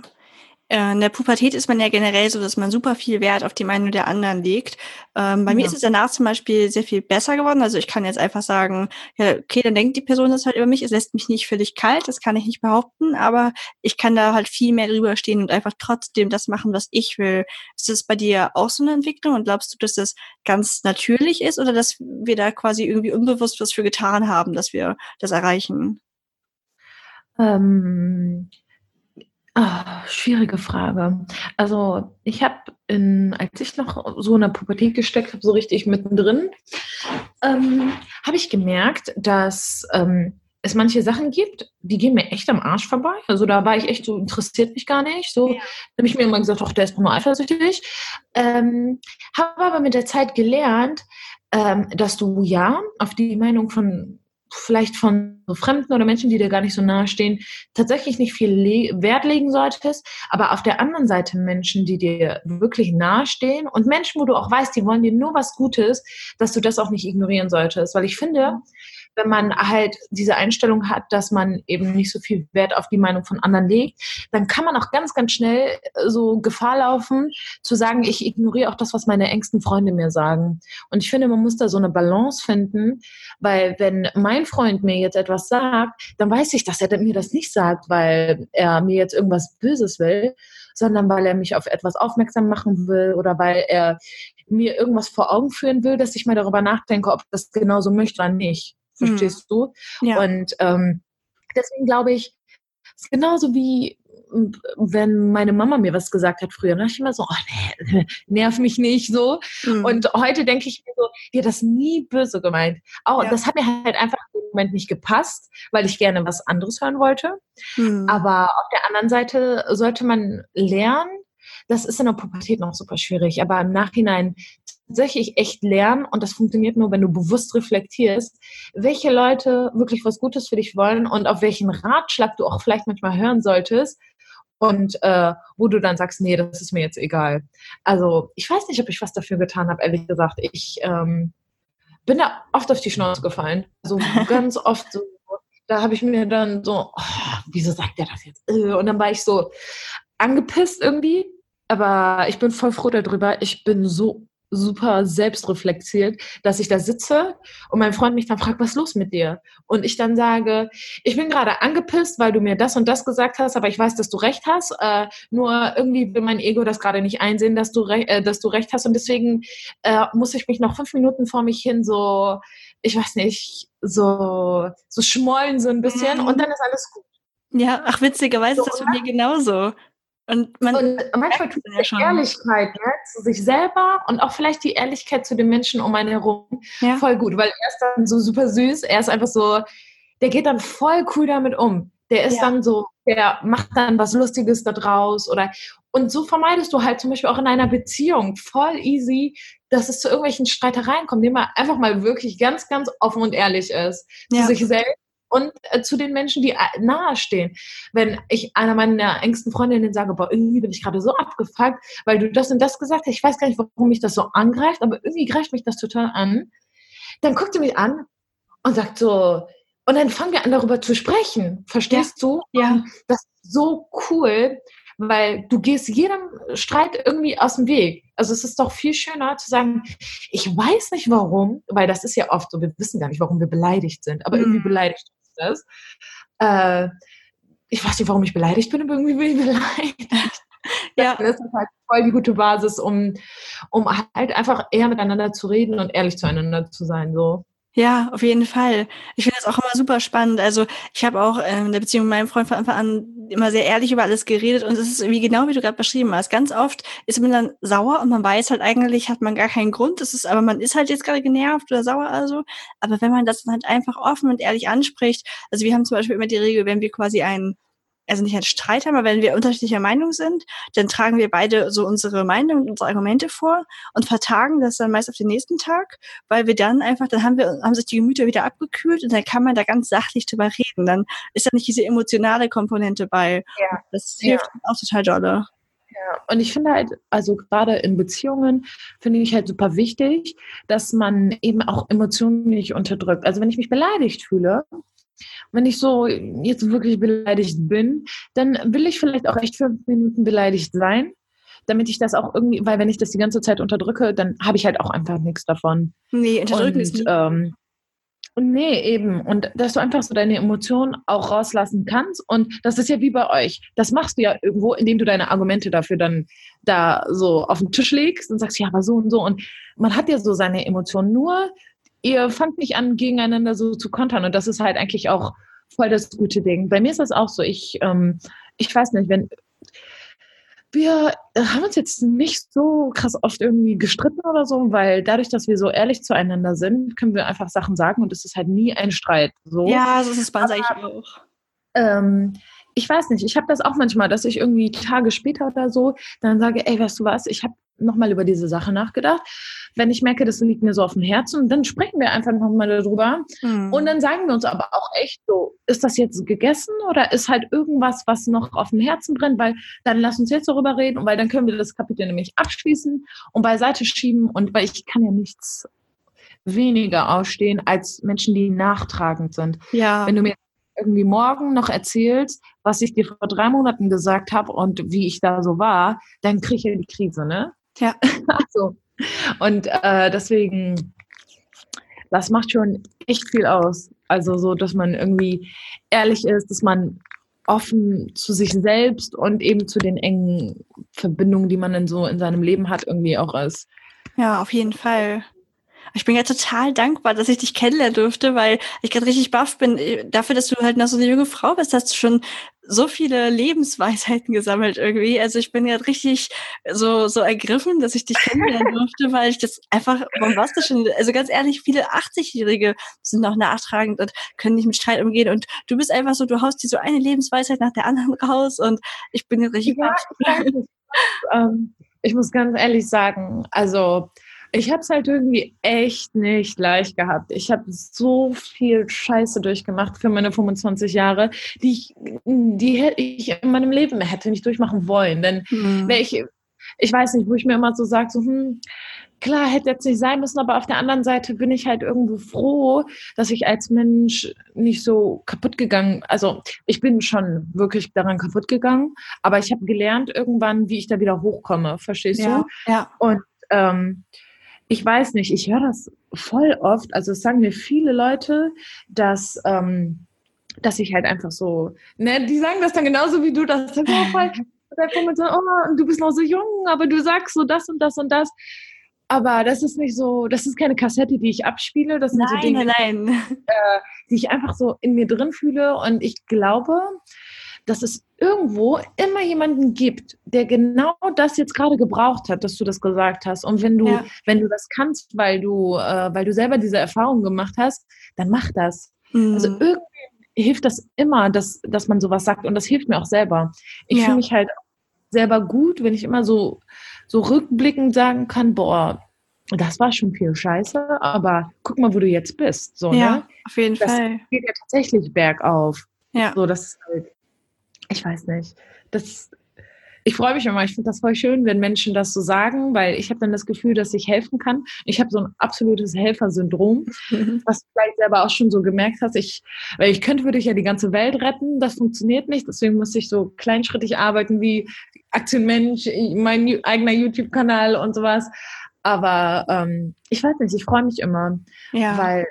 Äh, in der Pubertät ist man ja generell so, dass man super viel Wert auf die Meinung der anderen legt. Ähm, bei ja. mir ist es danach zum Beispiel sehr viel besser geworden. Also ich kann jetzt einfach sagen, ja, okay, dann denkt die Person das halt über mich. Es lässt mich nicht völlig kalt, das kann ich nicht behaupten, aber ich kann da halt viel mehr drüber stehen und einfach trotzdem das machen, was ich will. Ist das bei dir auch so eine Entwicklung und glaubst du, dass das ganz natürlich ist oder dass wir da quasi irgendwie unbewusst was für getan haben, dass wir das erreichen? Ähm, Ah, schwierige Frage. Also ich habe in, als ich noch so in der Pubertät gesteckt habe, so richtig mittendrin, ähm, habe ich gemerkt, dass ähm, es manche Sachen gibt, die gehen mir echt am Arsch vorbei. Also da war ich echt so, interessiert mich gar nicht. So ja. habe ich mir immer gesagt, ach, der ist nur eifersüchtig. Ähm, habe aber mit der Zeit gelernt, ähm, dass du ja auf die Meinung von vielleicht von Fremden oder Menschen, die dir gar nicht so nahe stehen, tatsächlich nicht viel Le Wert legen solltest, aber auf der anderen Seite Menschen, die dir wirklich nahe stehen und Menschen, wo du auch weißt, die wollen dir nur was Gutes, dass du das auch nicht ignorieren solltest, weil ich finde, wenn man halt diese Einstellung hat, dass man eben nicht so viel Wert auf die Meinung von anderen legt, dann kann man auch ganz, ganz schnell äh, so Gefahr laufen, zu sagen, ich ignoriere auch das, was meine engsten Freunde mir sagen. Und ich finde, man muss da so eine Balance finden, weil wenn mein Freund mir jetzt etwas sagt, dann weiß ich, dass er mir das nicht sagt, weil er mir jetzt irgendwas Böses will, sondern weil er mich auf etwas aufmerksam machen will oder weil er mir irgendwas vor Augen führen will, dass ich mal darüber nachdenke, ob das genauso möchte oder nicht. Verstehst mhm. du? Ja. Und ähm, deswegen glaube ich, es ist genauso wie wenn meine Mama mir was gesagt hat früher, dann dachte ich immer so, oh, nee, [LAUGHS] nerv mich nicht so. Mhm. Und heute denke ich mir so, die hat das nie böse gemeint. Auch ja. das hat mir halt einfach im Moment nicht gepasst, weil ich gerne was anderes hören wollte. Mhm. Aber auf der anderen Seite sollte man lernen, das ist in der Pubertät noch super schwierig, aber im Nachhinein tatsächlich echt lernen und das funktioniert nur, wenn du bewusst reflektierst, welche Leute wirklich was Gutes für dich wollen und auf welchen Ratschlag du auch vielleicht manchmal hören solltest und äh, wo du dann sagst, nee, das ist mir jetzt egal. Also ich weiß nicht, ob ich was dafür getan habe, ehrlich gesagt. Ich ähm, bin da oft auf die Schnauze gefallen. Also [LAUGHS] ganz oft so. Da habe ich mir dann so, oh, wieso sagt der das jetzt? Äh, und dann war ich so angepisst irgendwie aber ich bin voll froh darüber. Ich bin so super selbstreflektiert, dass ich da sitze und mein Freund mich dann fragt, was ist los mit dir? Und ich dann sage, ich bin gerade angepisst, weil du mir das und das gesagt hast, aber ich weiß, dass du recht hast. Äh, nur irgendwie will mein Ego das gerade nicht einsehen, dass du, äh, dass du recht hast. Und deswegen äh, muss ich mich noch fünf Minuten vor mich hin so, ich weiß nicht, so, so schmollen so ein bisschen mhm. und dann ist alles gut. Ja, ach witzigerweise so, ist das bei mir genauso. Und, man und manchmal tut ja die Ehrlichkeit ne, zu sich selber und auch vielleicht die Ehrlichkeit zu den Menschen um einen herum ja. voll gut, weil er ist dann so super süß. Er ist einfach so, der geht dann voll cool damit um. Der ist ja. dann so, der macht dann was Lustiges da draus oder und so vermeidest du halt zum Beispiel auch in einer Beziehung voll easy, dass es zu irgendwelchen Streitereien kommt, indem man einfach mal wirklich ganz, ganz offen und ehrlich ist ja. zu sich selbst und äh, zu den Menschen, die äh, nahestehen. Wenn ich einer meiner engsten Freundinnen sage, boah, irgendwie bin ich gerade so abgefuckt, weil du das und das gesagt hast, ich weiß gar nicht, warum mich das so angreift, aber irgendwie greift mich das total an, dann guckt sie mich an und sagt so, und dann fangen wir an, darüber zu sprechen. Verstehst ja. du? Ja. Das ist so cool, weil du gehst jedem Streit irgendwie aus dem Weg. Also es ist doch viel schöner zu sagen, ich weiß nicht warum, weil das ist ja oft so, wir wissen gar nicht, warum wir beleidigt sind, aber mhm. irgendwie beleidigt das. Äh, ich weiß nicht, warum ich beleidigt bin, aber irgendwie bin ich beleidigt. [LAUGHS] ja. Das ist halt voll die gute Basis, um, um halt einfach eher miteinander zu reden und ehrlich zueinander zu sein. So. Ja, auf jeden Fall. Ich finde das auch immer super spannend. Also ich habe auch ähm, in der Beziehung mit meinem Freund von Anfang an immer sehr ehrlich über alles geredet und es ist irgendwie genau wie du gerade beschrieben hast. Ganz oft ist man dann sauer und man weiß halt eigentlich, hat man gar keinen Grund. Das ist, aber man ist halt jetzt gerade genervt oder sauer also. Aber wenn man das dann halt einfach offen und ehrlich anspricht, also wir haben zum Beispiel immer die Regel, wenn wir quasi einen also nicht ein Streit haben, aber wenn wir unterschiedlicher Meinung sind, dann tragen wir beide so unsere Meinung und unsere Argumente vor und vertagen das dann meist auf den nächsten Tag, weil wir dann einfach, dann haben wir, haben sich die Gemüter wieder abgekühlt und dann kann man da ganz sachlich drüber reden. Dann ist da nicht diese emotionale Komponente bei. Ja. Das hilft ja. auch total dolle. Ja, und ich finde halt, also gerade in Beziehungen finde ich halt super wichtig, dass man eben auch Emotionen nicht unterdrückt. Also wenn ich mich beleidigt fühle, wenn ich so jetzt wirklich beleidigt bin, dann will ich vielleicht auch echt fünf Minuten beleidigt sein, damit ich das auch irgendwie, weil wenn ich das die ganze Zeit unterdrücke, dann habe ich halt auch einfach nichts davon. Nee, unterdrücken ist nicht. Ähm, und nee, eben. Und dass du einfach so deine Emotionen auch rauslassen kannst. Und das ist ja wie bei euch. Das machst du ja irgendwo, indem du deine Argumente dafür dann da so auf den Tisch legst und sagst, ja, aber so und so. Und man hat ja so seine Emotionen. Nur ihr fangt nicht an, gegeneinander so zu kontern. Und das ist halt eigentlich auch voll das gute Ding. Bei mir ist das auch so. Ich, ähm, ich weiß nicht, wenn wir haben uns jetzt nicht so krass oft irgendwie gestritten oder so, weil dadurch, dass wir so ehrlich zueinander sind, können wir einfach Sachen sagen und es ist halt nie ein Streit. So. Ja, so ist es bei uns eigentlich auch. Ähm, ich weiß nicht, ich habe das auch manchmal, dass ich irgendwie Tage später oder so dann sage, ey, weißt du was, ich habe nochmal über diese Sache nachgedacht. Wenn ich merke, das liegt mir so auf dem Herzen, dann sprechen wir einfach nochmal darüber. Mhm. Und dann sagen wir uns aber auch echt so, ist das jetzt gegessen oder ist halt irgendwas, was noch auf dem Herzen brennt? Weil dann lass uns jetzt darüber reden, weil dann können wir das Kapitel nämlich abschließen und beiseite schieben. Und weil ich kann ja nichts weniger ausstehen als Menschen, die nachtragend sind. Ja. Wenn du mir irgendwie morgen noch erzählst, was ich dir vor drei Monaten gesagt habe und wie ich da so war, dann kriege ich ja die Krise, ne? Ja. [LAUGHS] also, und äh, deswegen, das macht schon echt viel aus. Also so, dass man irgendwie ehrlich ist, dass man offen zu sich selbst und eben zu den engen Verbindungen, die man dann so in seinem Leben hat, irgendwie auch ist. Ja, auf jeden Fall. Ich bin ja total dankbar, dass ich dich kennenlernen durfte, weil ich gerade richtig baff bin äh, dafür, dass du halt noch so eine junge Frau bist, hast du schon so viele Lebensweisheiten gesammelt irgendwie. Also ich bin ja richtig so, so ergriffen, dass ich dich kennenlernen [LAUGHS] durfte, weil ich das einfach bombastisch finde. Also ganz ehrlich, viele 80-Jährige sind noch nachtragend und können nicht mit Streit umgehen. Und du bist einfach so, du haust dir so eine Lebensweisheit nach der anderen raus und ich bin richtig ja, ich, [LAUGHS] ähm, ich muss ganz ehrlich sagen, also ich habe es halt irgendwie echt nicht leicht gehabt. Ich habe so viel Scheiße durchgemacht für meine 25 Jahre, die ich, die ich in meinem Leben hätte nicht durchmachen wollen. Denn mhm. ich, ich weiß nicht, wo ich mir immer so sage, so, hm, klar, hätte jetzt nicht sein müssen, aber auf der anderen Seite bin ich halt irgendwo froh, dass ich als Mensch nicht so kaputt gegangen, also ich bin schon wirklich daran kaputt gegangen, aber ich habe gelernt irgendwann, wie ich da wieder hochkomme, verstehst ja, du? Ja. Und ähm, ich weiß nicht, ich höre das voll oft, also es sagen mir viele Leute, dass, ähm, dass ich halt einfach so, ne, die sagen das dann genauso wie du, das ist oh, [LAUGHS] voll, so, oh, du bist noch so jung, aber du sagst so das und das und das. Aber das ist nicht so, das ist keine Kassette, die ich abspiele. Das sind nein, so Dinge, nein. Äh, die ich einfach so in mir drin fühle. Und ich glaube, dass es irgendwo immer jemanden gibt, der genau das jetzt gerade gebraucht hat, dass du das gesagt hast. Und wenn du, ja. wenn du das kannst, weil du, äh, weil du selber diese Erfahrung gemacht hast, dann mach das. Mhm. Also irgendwie hilft das immer, dass, dass man sowas sagt. Und das hilft mir auch selber. Ich ja. fühle mich halt selber gut, wenn ich immer so, so rückblickend sagen kann, boah, das war schon viel Scheiße, aber guck mal, wo du jetzt bist. So, ja, ne? auf jeden das Fall. geht ja tatsächlich bergauf. Ja. So, das ist halt ich weiß nicht. Das, ich freue mich immer. Ich finde das voll schön, wenn Menschen das so sagen, weil ich habe dann das Gefühl, dass ich helfen kann. Ich habe so ein absolutes Helfersyndrom, mhm. was du vielleicht selber auch schon so gemerkt hast. Ich, weil ich könnte, würde ich ja die ganze Welt retten. Das funktioniert nicht. Deswegen muss ich so kleinschrittig arbeiten wie Aktienmensch, mein eigener YouTube-Kanal und sowas. Aber ähm, ich weiß nicht, ich freue mich immer, ja. weil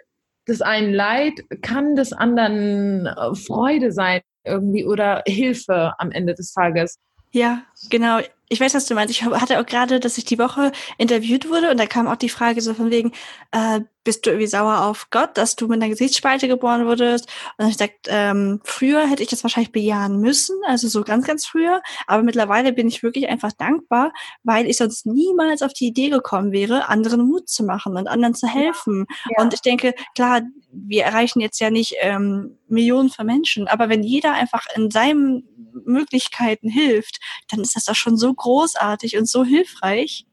das einen Leid kann des anderen äh, Freude sein irgendwie oder Hilfe am Ende des Tages. Ja, genau. Ich weiß, was du meinst. Ich hatte auch gerade, dass ich die Woche interviewt wurde und da kam auch die Frage so von wegen, äh, bist du irgendwie sauer auf Gott, dass du mit einer Gesichtsspalte geboren wurdest? Und ich dachte, ähm, früher hätte ich das wahrscheinlich bejahen müssen, also so ganz, ganz früher. Aber mittlerweile bin ich wirklich einfach dankbar, weil ich sonst niemals auf die Idee gekommen wäre, anderen Mut zu machen und anderen zu helfen. Ja. Und ich denke, klar, wir erreichen jetzt ja nicht ähm, Millionen von Menschen, aber wenn jeder einfach in seinen Möglichkeiten hilft, dann ist das doch schon so großartig und so hilfreich.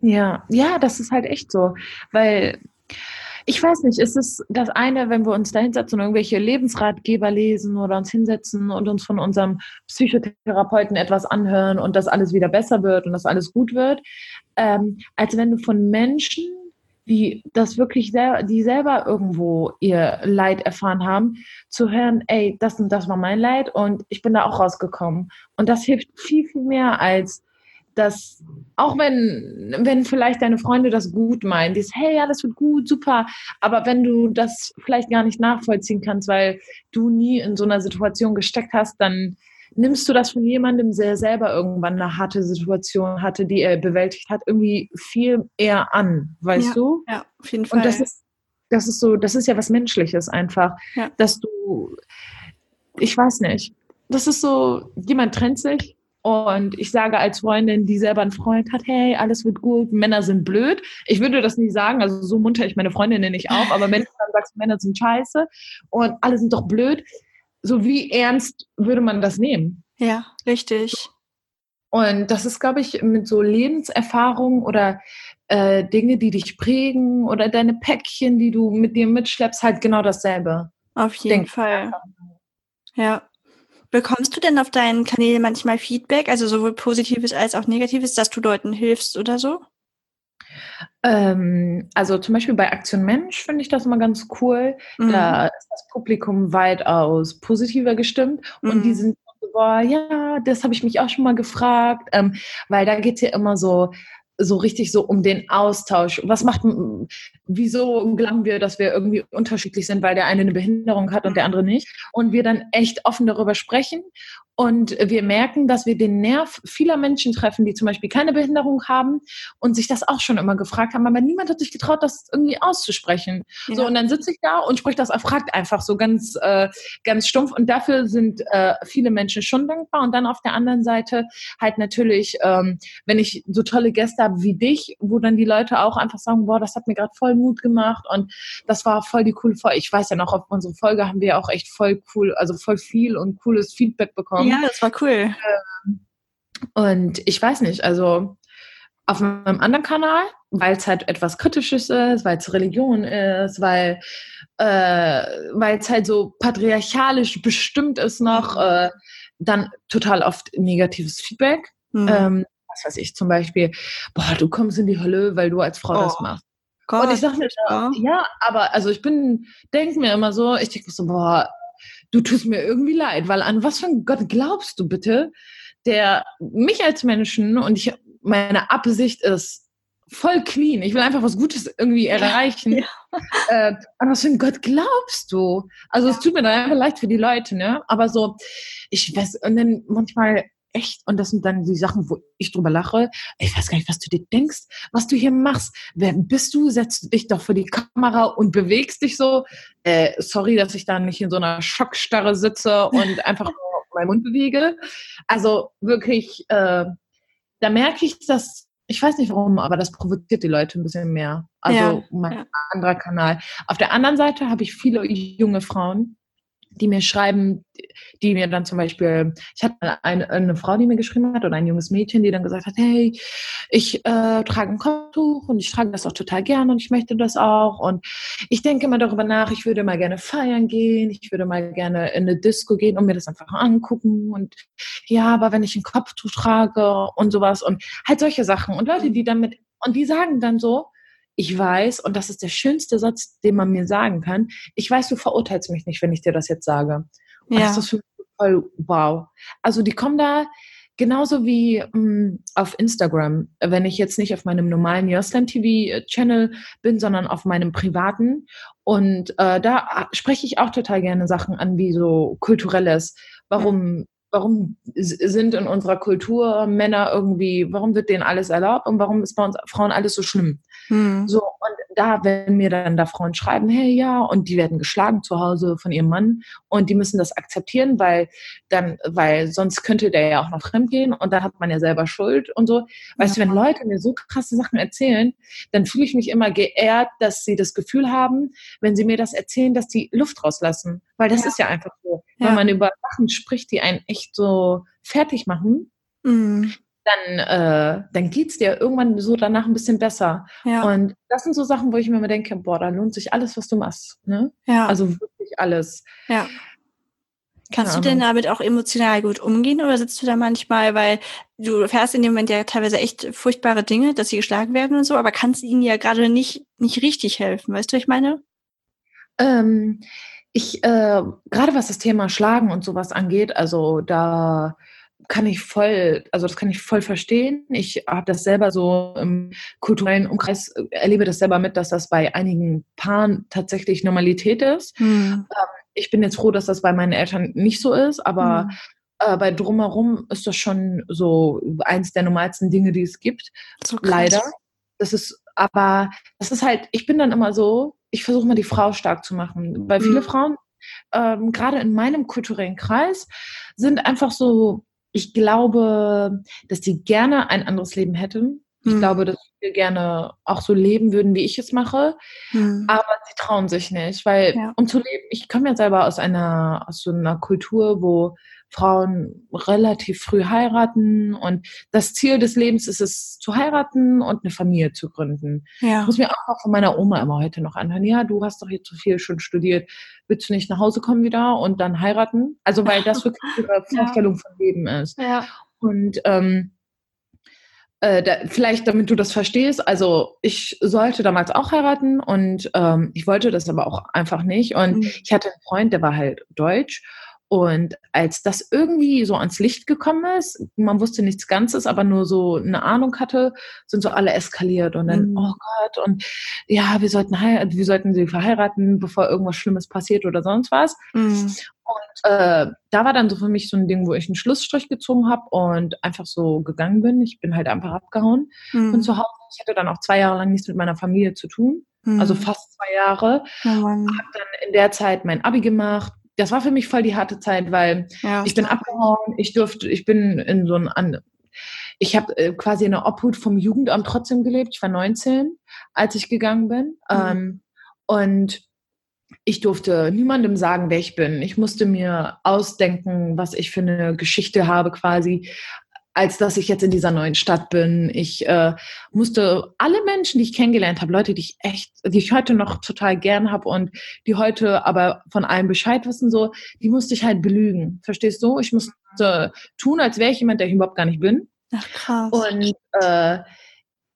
Ja, ja, das ist halt echt so, weil ich weiß nicht, ist es das eine, wenn wir uns da hinsetzen und irgendwelche Lebensratgeber lesen oder uns hinsetzen und uns von unserem Psychotherapeuten etwas anhören und das alles wieder besser wird und das alles gut wird, ähm, als wenn du von Menschen, die das wirklich sehr, die selber irgendwo ihr Leid erfahren haben, zu hören, ey, das und das war mein Leid und ich bin da auch rausgekommen. Und das hilft viel, viel mehr als dass auch wenn, wenn vielleicht deine Freunde das gut meinen, die hey, ja, das wird gut, super, aber wenn du das vielleicht gar nicht nachvollziehen kannst, weil du nie in so einer Situation gesteckt hast, dann nimmst du das von jemandem, der selber irgendwann eine harte Situation hatte, die er bewältigt hat, irgendwie viel eher an, weißt ja, du? Ja, auf jeden Fall. Und das ist, das ist so, das ist ja was Menschliches einfach, ja. dass du, ich weiß nicht, das ist so, jemand trennt sich und ich sage als Freundin, die selber einen Freund hat, hey, alles wird gut, Männer sind blöd. Ich würde das nicht sagen, also so munter ich meine Freundinnen nicht auf, aber wenn du dann sagst, Männer sind scheiße und alle sind doch blöd, so wie ernst würde man das nehmen? Ja, richtig. Und das ist, glaube ich, mit so Lebenserfahrung oder äh, Dinge, die dich prägen oder deine Päckchen, die du mit dir mitschleppst, halt genau dasselbe. Auf jeden Denk Fall. Ja. Bekommst du denn auf deinen Kanälen manchmal Feedback, also sowohl positives als auch negatives, dass du Leuten hilfst oder so? Ähm, also zum Beispiel bei Aktion Mensch finde ich das immer ganz cool. Mhm. Da ist das Publikum weitaus positiver gestimmt mhm. und die mhm. sind so, boah, ja, das habe ich mich auch schon mal gefragt, ähm, weil da geht es ja immer so so richtig so um den Austausch. Was macht, wieso glauben wir, dass wir irgendwie unterschiedlich sind, weil der eine eine Behinderung hat und der andere nicht? Und wir dann echt offen darüber sprechen und wir merken, dass wir den Nerv vieler Menschen treffen, die zum Beispiel keine Behinderung haben und sich das auch schon immer gefragt haben, aber niemand hat sich getraut, das irgendwie auszusprechen. Ja. So, und dann sitze ich da und spreche das, fragt einfach so ganz, äh, ganz stumpf. Und dafür sind äh, viele Menschen schon dankbar. Und dann auf der anderen Seite halt natürlich, ähm, wenn ich so tolle Gäste habe wie dich, wo dann die Leute auch einfach sagen, boah, das hat mir gerade voll Mut gemacht und das war voll die coole Folge. Ich weiß ja noch, auf unsere Folge haben wir auch echt voll cool, also voll viel und cooles Feedback bekommen. Ja, das war cool. Ähm, und ich weiß nicht, also auf meinem anderen Kanal, weil es halt etwas Kritisches ist, weil es Religion ist, weil äh, es halt so patriarchalisch bestimmt ist noch, äh, dann total oft negatives Feedback. Mhm. Ähm, was weiß ich, zum Beispiel, boah, du kommst in die Hölle, weil du als Frau oh. das machst. Gott, und ich sage mir, ja. ja, aber also ich bin, denke mir immer so, ich denke so, boah, du tust mir irgendwie leid, weil an was für einen Gott glaubst du bitte, der mich als Menschen und ich, meine Absicht ist voll clean. Ich will einfach was Gutes irgendwie erreichen. Ja. Äh, an was für einen Gott glaubst du? Also ja. es tut mir dann einfach leid für die Leute, ne? Aber so, ich weiß, und dann manchmal echt, und das sind dann die Sachen, wo ich drüber lache, ich weiß gar nicht, was du dir denkst, was du hier machst. Wer bist du? Setzt dich doch vor die Kamera und bewegst dich so. Äh, sorry, dass ich da nicht in so einer Schockstarre sitze und [LAUGHS] einfach nur meinen Mund bewege. Also wirklich, äh, da merke ich, dass, ich weiß nicht warum, aber das provoziert die Leute ein bisschen mehr. Also ja, mein ja. anderer Kanal. Auf der anderen Seite habe ich viele junge Frauen, die mir schreiben, die mir dann zum Beispiel, ich hatte eine, eine Frau, die mir geschrieben hat oder ein junges Mädchen, die dann gesagt hat, hey, ich äh, trage ein Kopftuch und ich trage das auch total gerne und ich möchte das auch. Und ich denke mal darüber nach, ich würde mal gerne feiern gehen, ich würde mal gerne in eine Disco gehen und mir das einfach angucken. Und ja, aber wenn ich ein Kopftuch trage und sowas und halt solche Sachen. Und Leute, die damit und die sagen dann so, ich weiß, und das ist der schönste Satz, den man mir sagen kann, ich weiß, du verurteilst mich nicht, wenn ich dir das jetzt sage. Und ja. das ist für mich voll wow. Also die kommen da genauso wie mh, mm, auf Instagram, wenn ich jetzt nicht auf meinem normalen Joslam TV Channel bin, sondern auf meinem privaten. Und äh, da spreche ich auch total gerne Sachen an, wie so kulturelles. Warum warum sind in unserer Kultur Männer irgendwie, warum wird denen alles erlaubt und warum ist bei uns Frauen alles so schlimm? Hm. So, und da, wenn mir dann da Frauen schreiben, hey, ja, und die werden geschlagen zu Hause von ihrem Mann und die müssen das akzeptieren, weil dann, weil sonst könnte der ja auch noch fremd gehen und dann hat man ja selber Schuld und so. Weißt ja. du, wenn Leute mir so krasse Sachen erzählen, dann fühle ich mich immer geehrt, dass sie das Gefühl haben, wenn sie mir das erzählen, dass die Luft rauslassen. Weil das ja. ist ja einfach so. Ja. Wenn man über Sachen spricht, die einen echt so fertig machen, mhm dann, äh, dann geht's dir irgendwann so danach ein bisschen besser. Ja. Und das sind so Sachen, wo ich mir immer denke, boah, da lohnt sich alles, was du machst. Ne? Also wirklich alles. Ja. Kannst du denn damit auch emotional gut umgehen oder sitzt du da manchmal, weil du fährst in dem Moment ja teilweise echt furchtbare Dinge, dass sie geschlagen werden und so, aber kannst ihnen ja gerade nicht, nicht richtig helfen, weißt du, was ich meine? Ähm, ich, äh, gerade was das Thema Schlagen und sowas angeht, also da kann ich voll, also das kann ich voll verstehen. Ich habe das selber so im kulturellen Umkreis, äh, erlebe das selber mit, dass das bei einigen Paaren tatsächlich Normalität ist. Hm. Ähm, ich bin jetzt froh, dass das bei meinen Eltern nicht so ist, aber hm. äh, bei drumherum ist das schon so eins der normalsten Dinge, die es gibt. So Leider. Das ist, aber das ist halt, ich bin dann immer so, ich versuche mal die Frau stark zu machen, weil viele hm. Frauen ähm, gerade in meinem kulturellen Kreis sind einfach so ich glaube, dass die gerne ein anderes Leben hätten. Ich hm. glaube, dass wir gerne auch so leben würden, wie ich es mache. Hm. Aber sie trauen sich nicht, weil ja. um zu leben, ich komme ja selber aus einer, aus so einer Kultur, wo Frauen relativ früh heiraten und das Ziel des Lebens ist es zu heiraten und eine Familie zu gründen. Ja. Ich muss mir auch von meiner Oma immer heute noch anhören, ja, du hast doch jetzt so viel schon studiert, willst du nicht nach Hause kommen wieder und dann heiraten? Also weil das [LAUGHS] wirklich ihre Vorstellung ja. von Leben ist. Ja. Und ähm, äh, da, vielleicht, damit du das verstehst, also ich sollte damals auch heiraten und ähm, ich wollte das aber auch einfach nicht. Und mhm. ich hatte einen Freund, der war halt deutsch und als das irgendwie so ans Licht gekommen ist, man wusste nichts Ganzes, aber nur so eine Ahnung hatte, sind so alle eskaliert und dann, mhm. oh Gott, und ja, wir sollten wir sollten sie verheiraten, bevor irgendwas Schlimmes passiert oder sonst was. Mhm. Und äh, da war dann so für mich so ein Ding, wo ich einen Schlussstrich gezogen habe und einfach so gegangen bin. Ich bin halt einfach abgehauen mhm. von zu Hause. Ich hatte dann auch zwei Jahre lang nichts mit meiner Familie zu tun. Also mhm. fast zwei Jahre. Oh habe dann in der Zeit mein Abi gemacht, das war für mich voll die harte Zeit, weil ja, ich bin abgehauen, ich durfte, ich bin in so ein, ich habe äh, quasi in der Obhut vom Jugendamt trotzdem gelebt. Ich war 19, als ich gegangen bin. Mhm. Ähm, und ich durfte niemandem sagen, wer ich bin. Ich musste mir ausdenken, was ich für eine Geschichte habe quasi als dass ich jetzt in dieser neuen Stadt bin. Ich äh, musste alle Menschen, die ich kennengelernt habe, Leute, die ich echt, die ich heute noch total gern habe und die heute aber von allem Bescheid wissen, so, die musste ich halt belügen. Verstehst du? Ich musste tun, als wäre ich jemand, der ich überhaupt gar nicht bin. Ach krass. Und äh,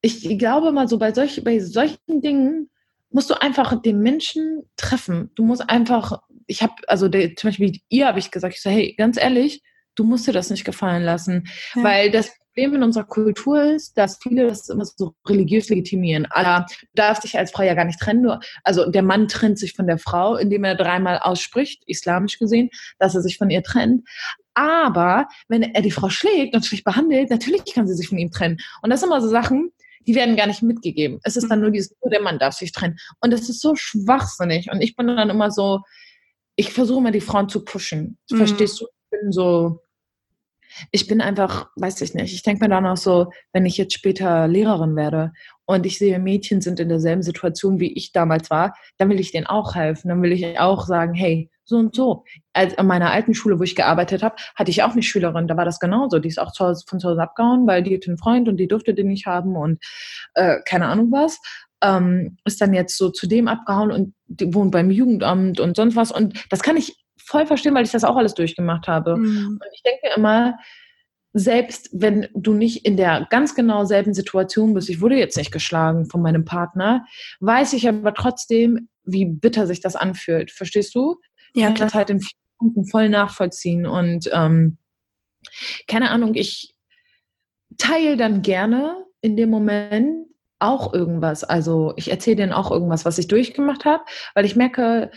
ich glaube mal so bei, solch, bei solchen Dingen musst du einfach den Menschen treffen. Du musst einfach, ich habe, also der, zum Beispiel ihr habe ich gesagt, ich so, hey, ganz ehrlich, du musst dir das nicht gefallen lassen. Ja. Weil das Problem in unserer Kultur ist, dass viele das immer so religiös legitimieren. Aber du darfst dich als Frau ja gar nicht trennen. Nur, also der Mann trennt sich von der Frau, indem er dreimal ausspricht, islamisch gesehen, dass er sich von ihr trennt. Aber wenn er die Frau schlägt und schlecht behandelt, natürlich kann sie sich von ihm trennen. Und das sind immer so Sachen, die werden gar nicht mitgegeben. Es ist dann nur dieses, nur der Mann darf sich trennen. Und das ist so schwachsinnig. Und ich bin dann immer so, ich versuche immer die Frauen zu pushen. Mhm. Verstehst du? Ich bin so, ich bin einfach, weiß ich nicht, ich denke mir dann auch so, wenn ich jetzt später Lehrerin werde und ich sehe, Mädchen sind in derselben Situation, wie ich damals war, dann will ich denen auch helfen. Dann will ich auch sagen, hey, so und so. Als an meiner alten Schule, wo ich gearbeitet habe, hatte ich auch eine Schülerin, da war das genauso. Die ist auch zu Hause, von zu Hause abgehauen, weil die hatte einen Freund und die durfte den nicht haben und äh, keine Ahnung was. Ähm, ist dann jetzt so zu dem abgehauen und wohnt beim Jugendamt und sonst was. Und das kann ich voll verstehen, weil ich das auch alles durchgemacht habe. Mhm. Und ich denke immer, selbst wenn du nicht in der ganz genau selben Situation bist, ich wurde jetzt nicht geschlagen von meinem Partner, weiß ich aber trotzdem, wie bitter sich das anfühlt. Verstehst du? Ja, ich kann das halt in vielen Punkten voll nachvollziehen. Und ähm, keine Ahnung, ich teile dann gerne in dem Moment auch irgendwas. Also ich erzähle denen auch irgendwas, was ich durchgemacht habe, weil ich merke,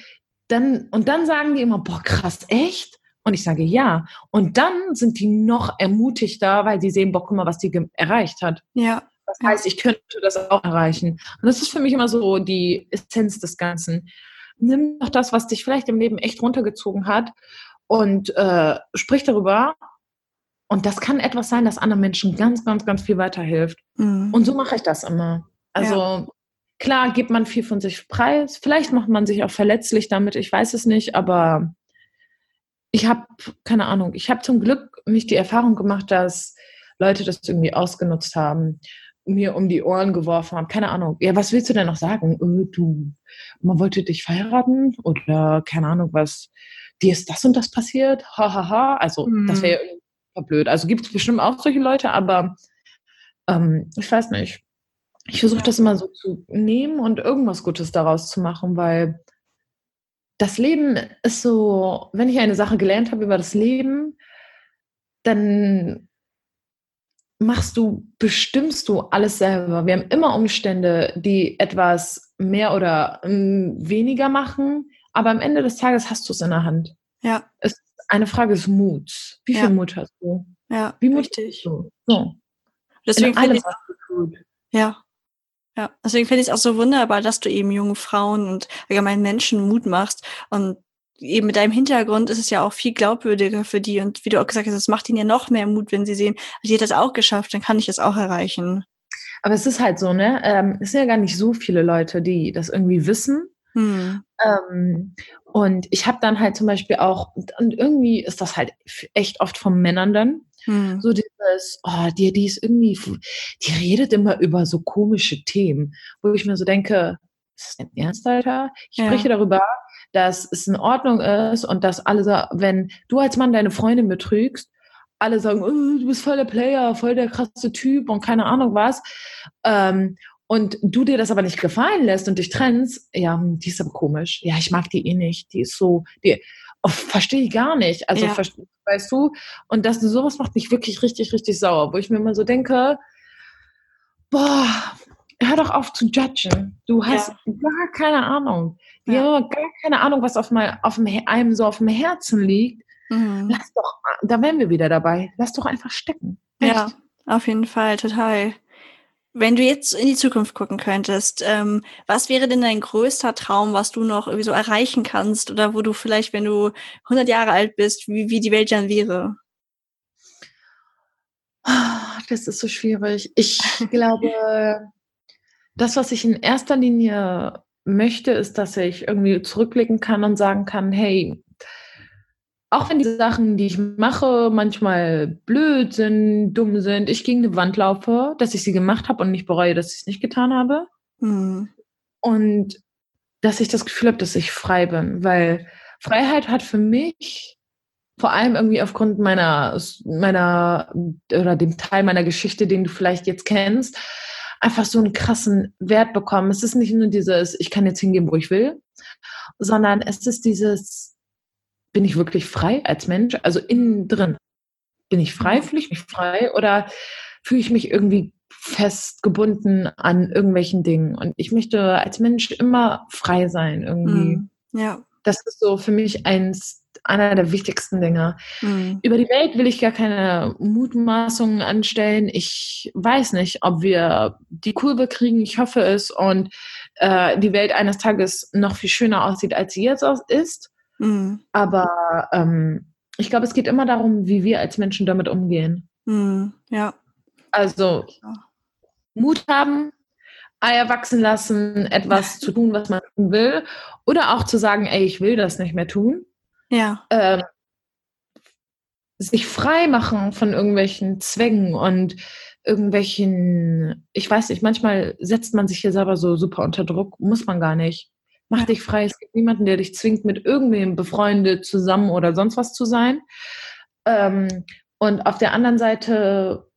dann, und dann sagen die immer, boah, krass, echt? Und ich sage ja. Und dann sind die noch ermutigter, weil sie sehen, boah, guck mal, was die erreicht hat. Ja. Das heißt, ich könnte das auch erreichen. Und das ist für mich immer so die Essenz des Ganzen. Nimm doch das, was dich vielleicht im Leben echt runtergezogen hat und äh, sprich darüber. Und das kann etwas sein, das anderen Menschen ganz, ganz, ganz viel weiterhilft. Mhm. Und so mache ich das immer. Also ja. Klar gibt man viel von sich preis. Vielleicht macht man sich auch verletzlich damit. Ich weiß es nicht, aber ich habe keine Ahnung. Ich habe zum Glück nicht die Erfahrung gemacht, dass Leute das irgendwie ausgenutzt haben mir um die Ohren geworfen haben. Keine Ahnung. Ja, was willst du denn noch sagen? Äh, du, man wollte dich verheiraten oder keine Ahnung was. Dir ist das und das passiert? Hahaha. Ha, ha. Also, mhm. das wäre ja blöd. Also gibt es bestimmt auch solche Leute, aber ähm, ich weiß nicht. Ich versuche das immer so zu nehmen und irgendwas Gutes daraus zu machen, weil das Leben ist so, wenn ich eine Sache gelernt habe über das Leben, dann machst du, bestimmst du alles selber. Wir haben immer Umstände, die etwas mehr oder ähm, weniger machen, aber am Ende des Tages hast du es in der Hand. Ja. Es ist eine Frage des Muts. Wie ja. viel Mut hast du? Ja, Wie richtig. Du? So. Deswegen finde ich, ja. Ja, deswegen finde ich es auch so wunderbar, dass du eben jungen Frauen und allgemein Menschen Mut machst und eben mit deinem Hintergrund ist es ja auch viel glaubwürdiger für die. Und wie du auch gesagt hast, es macht ihnen ja noch mehr Mut, wenn sie sehen, die hat das auch geschafft, dann kann ich es auch erreichen. Aber es ist halt so, ne? Ähm, es sind ja gar nicht so viele Leute, die das irgendwie wissen. Hm. Ähm, und ich habe dann halt zum Beispiel auch, und irgendwie ist das halt echt oft von Männern dann, hm. so dieses, oh, die, die ist irgendwie, die redet immer über so komische Themen, wo ich mir so denke, ist das dein Ernst, Alter? Ich ja. spreche darüber, dass es in Ordnung ist und dass alle, wenn du als Mann deine Freundin betrügst, alle sagen, oh, du bist voll der Player, voll der krasse Typ und keine Ahnung was. Ähm, und du dir das aber nicht gefallen lässt und dich trennst, ja, die ist aber komisch. Ja, ich mag die eh nicht. Die ist so, die oh, verstehe ich gar nicht. Also, ja. weißt du, und das sowas macht mich wirklich richtig, richtig sauer, wo ich mir immer so denke, boah, hör doch auf zu judgen. Du hast ja. gar keine Ahnung. Ja. ja. gar keine Ahnung, was auf, mal, auf einem so auf dem Herzen liegt. Mhm. Lass doch, da wären wir wieder dabei. Lass doch einfach stecken. Echt? Ja, auf jeden Fall, total. Wenn du jetzt in die Zukunft gucken könntest, ähm, was wäre denn dein größter Traum, was du noch irgendwie so erreichen kannst oder wo du vielleicht, wenn du 100 Jahre alt bist, wie, wie die Welt dann wäre? Ah, das ist so schwierig. Ich glaube, [LAUGHS] das, was ich in erster Linie möchte, ist, dass ich irgendwie zurückblicken kann und sagen kann, hey, auch wenn die Sachen, die ich mache, manchmal blöd sind, dumm sind, ich gegen eine Wand laufe, dass ich sie gemacht habe und nicht bereue, dass ich es nicht getan habe. Mhm. Und dass ich das Gefühl habe, dass ich frei bin, weil Freiheit hat für mich vor allem irgendwie aufgrund meiner, meiner oder dem Teil meiner Geschichte, den du vielleicht jetzt kennst, einfach so einen krassen Wert bekommen. Es ist nicht nur dieses, ich kann jetzt hingehen, wo ich will, sondern es ist dieses, bin ich wirklich frei als Mensch? Also innen drin. Bin ich frei? Fühle ich mich frei? Oder fühle ich mich irgendwie festgebunden an irgendwelchen Dingen? Und ich möchte als Mensch immer frei sein irgendwie. Mm, ja. Das ist so für mich eins einer der wichtigsten Dinge. Mhm. Über die Welt will ich gar keine Mutmaßungen anstellen. Ich weiß nicht, ob wir die Kurve kriegen. Ich hoffe es und äh, die Welt eines Tages noch viel schöner aussieht, als sie jetzt ist. Mhm. Aber ähm, ich glaube, es geht immer darum, wie wir als Menschen damit umgehen. Mhm. Ja. Also Mut haben, Eier wachsen lassen, etwas [LAUGHS] zu tun, was man tun will, oder auch zu sagen, ey, ich will das nicht mehr tun. Ja. Ähm, sich frei machen von irgendwelchen Zwängen und irgendwelchen, ich weiß nicht, manchmal setzt man sich hier selber so super unter Druck, muss man gar nicht. Mach dich frei. Es gibt niemanden, der dich zwingt, mit irgendwem befreundet, zusammen oder sonst was zu sein. Ähm, und auf der anderen Seite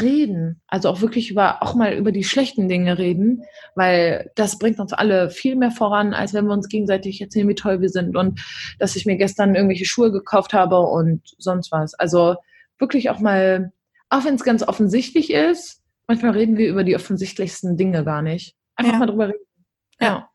reden, also auch wirklich über, auch mal über die schlechten Dinge reden, weil das bringt uns alle viel mehr voran, als wenn wir uns gegenseitig erzählen, wie toll wir sind und dass ich mir gestern irgendwelche Schuhe gekauft habe und sonst was. Also wirklich auch mal, auch wenn es ganz offensichtlich ist, manchmal reden wir über die offensichtlichsten Dinge gar nicht. Einfach ja. mal drüber reden. Ja. ja.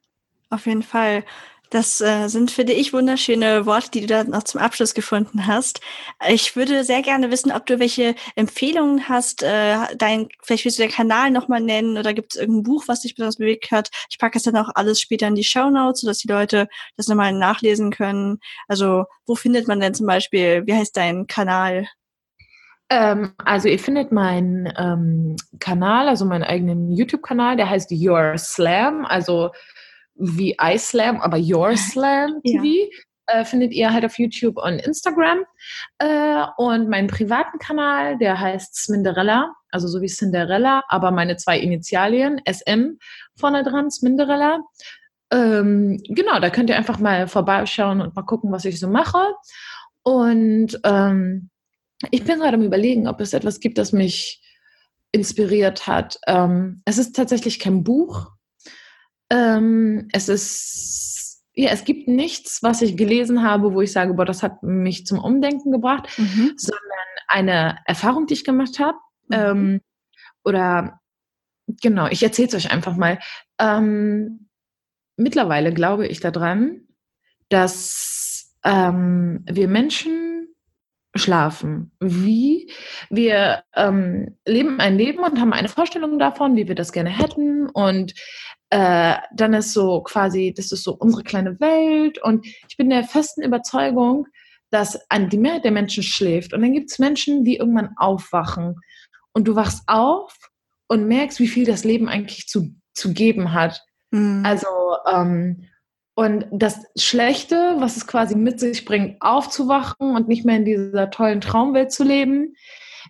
Auf jeden Fall. Das äh, sind, finde ich, wunderschöne Worte, die du da noch zum Abschluss gefunden hast. Ich würde sehr gerne wissen, ob du welche Empfehlungen hast. Äh, dein, vielleicht willst du den Kanal nochmal nennen oder gibt es irgendein Buch, was dich besonders bewegt hat? Ich packe es dann auch alles später in die Show Notes, sodass die Leute das nochmal nachlesen können. Also, wo findet man denn zum Beispiel, wie heißt dein Kanal? Ähm, also ihr findet meinen ähm, Kanal, also meinen eigenen YouTube-Kanal, der heißt Your Slam, also wie iSlam, aber Your [LAUGHS] Slam TV. Ja. Äh, findet ihr halt auf YouTube und Instagram. Äh, und meinen privaten Kanal, der heißt Sminderella, also so wie Cinderella, aber meine zwei Initialien, SM vorne dran, Sminderella. Ähm, genau, da könnt ihr einfach mal vorbeischauen und mal gucken, was ich so mache. Und ähm, ich bin gerade am Überlegen, ob es etwas gibt, das mich inspiriert hat. Ähm, es ist tatsächlich kein Buch. Ähm, es ist, ja, es gibt nichts, was ich gelesen habe, wo ich sage, boah, das hat mich zum Umdenken gebracht, mhm. sondern eine Erfahrung, die ich gemacht habe. Mhm. Ähm, oder genau, ich erzähle es euch einfach mal. Ähm, mittlerweile glaube ich daran, dass ähm, wir Menschen schlafen. Wie? Wir ähm, leben ein Leben und haben eine Vorstellung davon, wie wir das gerne hätten. Und äh, dann ist so quasi, das ist so unsere kleine Welt. Und ich bin der festen Überzeugung, dass die Mehrheit der Menschen schläft. Und dann gibt es Menschen, die irgendwann aufwachen. Und du wachst auf und merkst, wie viel das Leben eigentlich zu, zu geben hat. Mhm. Also, ähm, und das Schlechte, was es quasi mit sich bringt, aufzuwachen und nicht mehr in dieser tollen Traumwelt zu leben,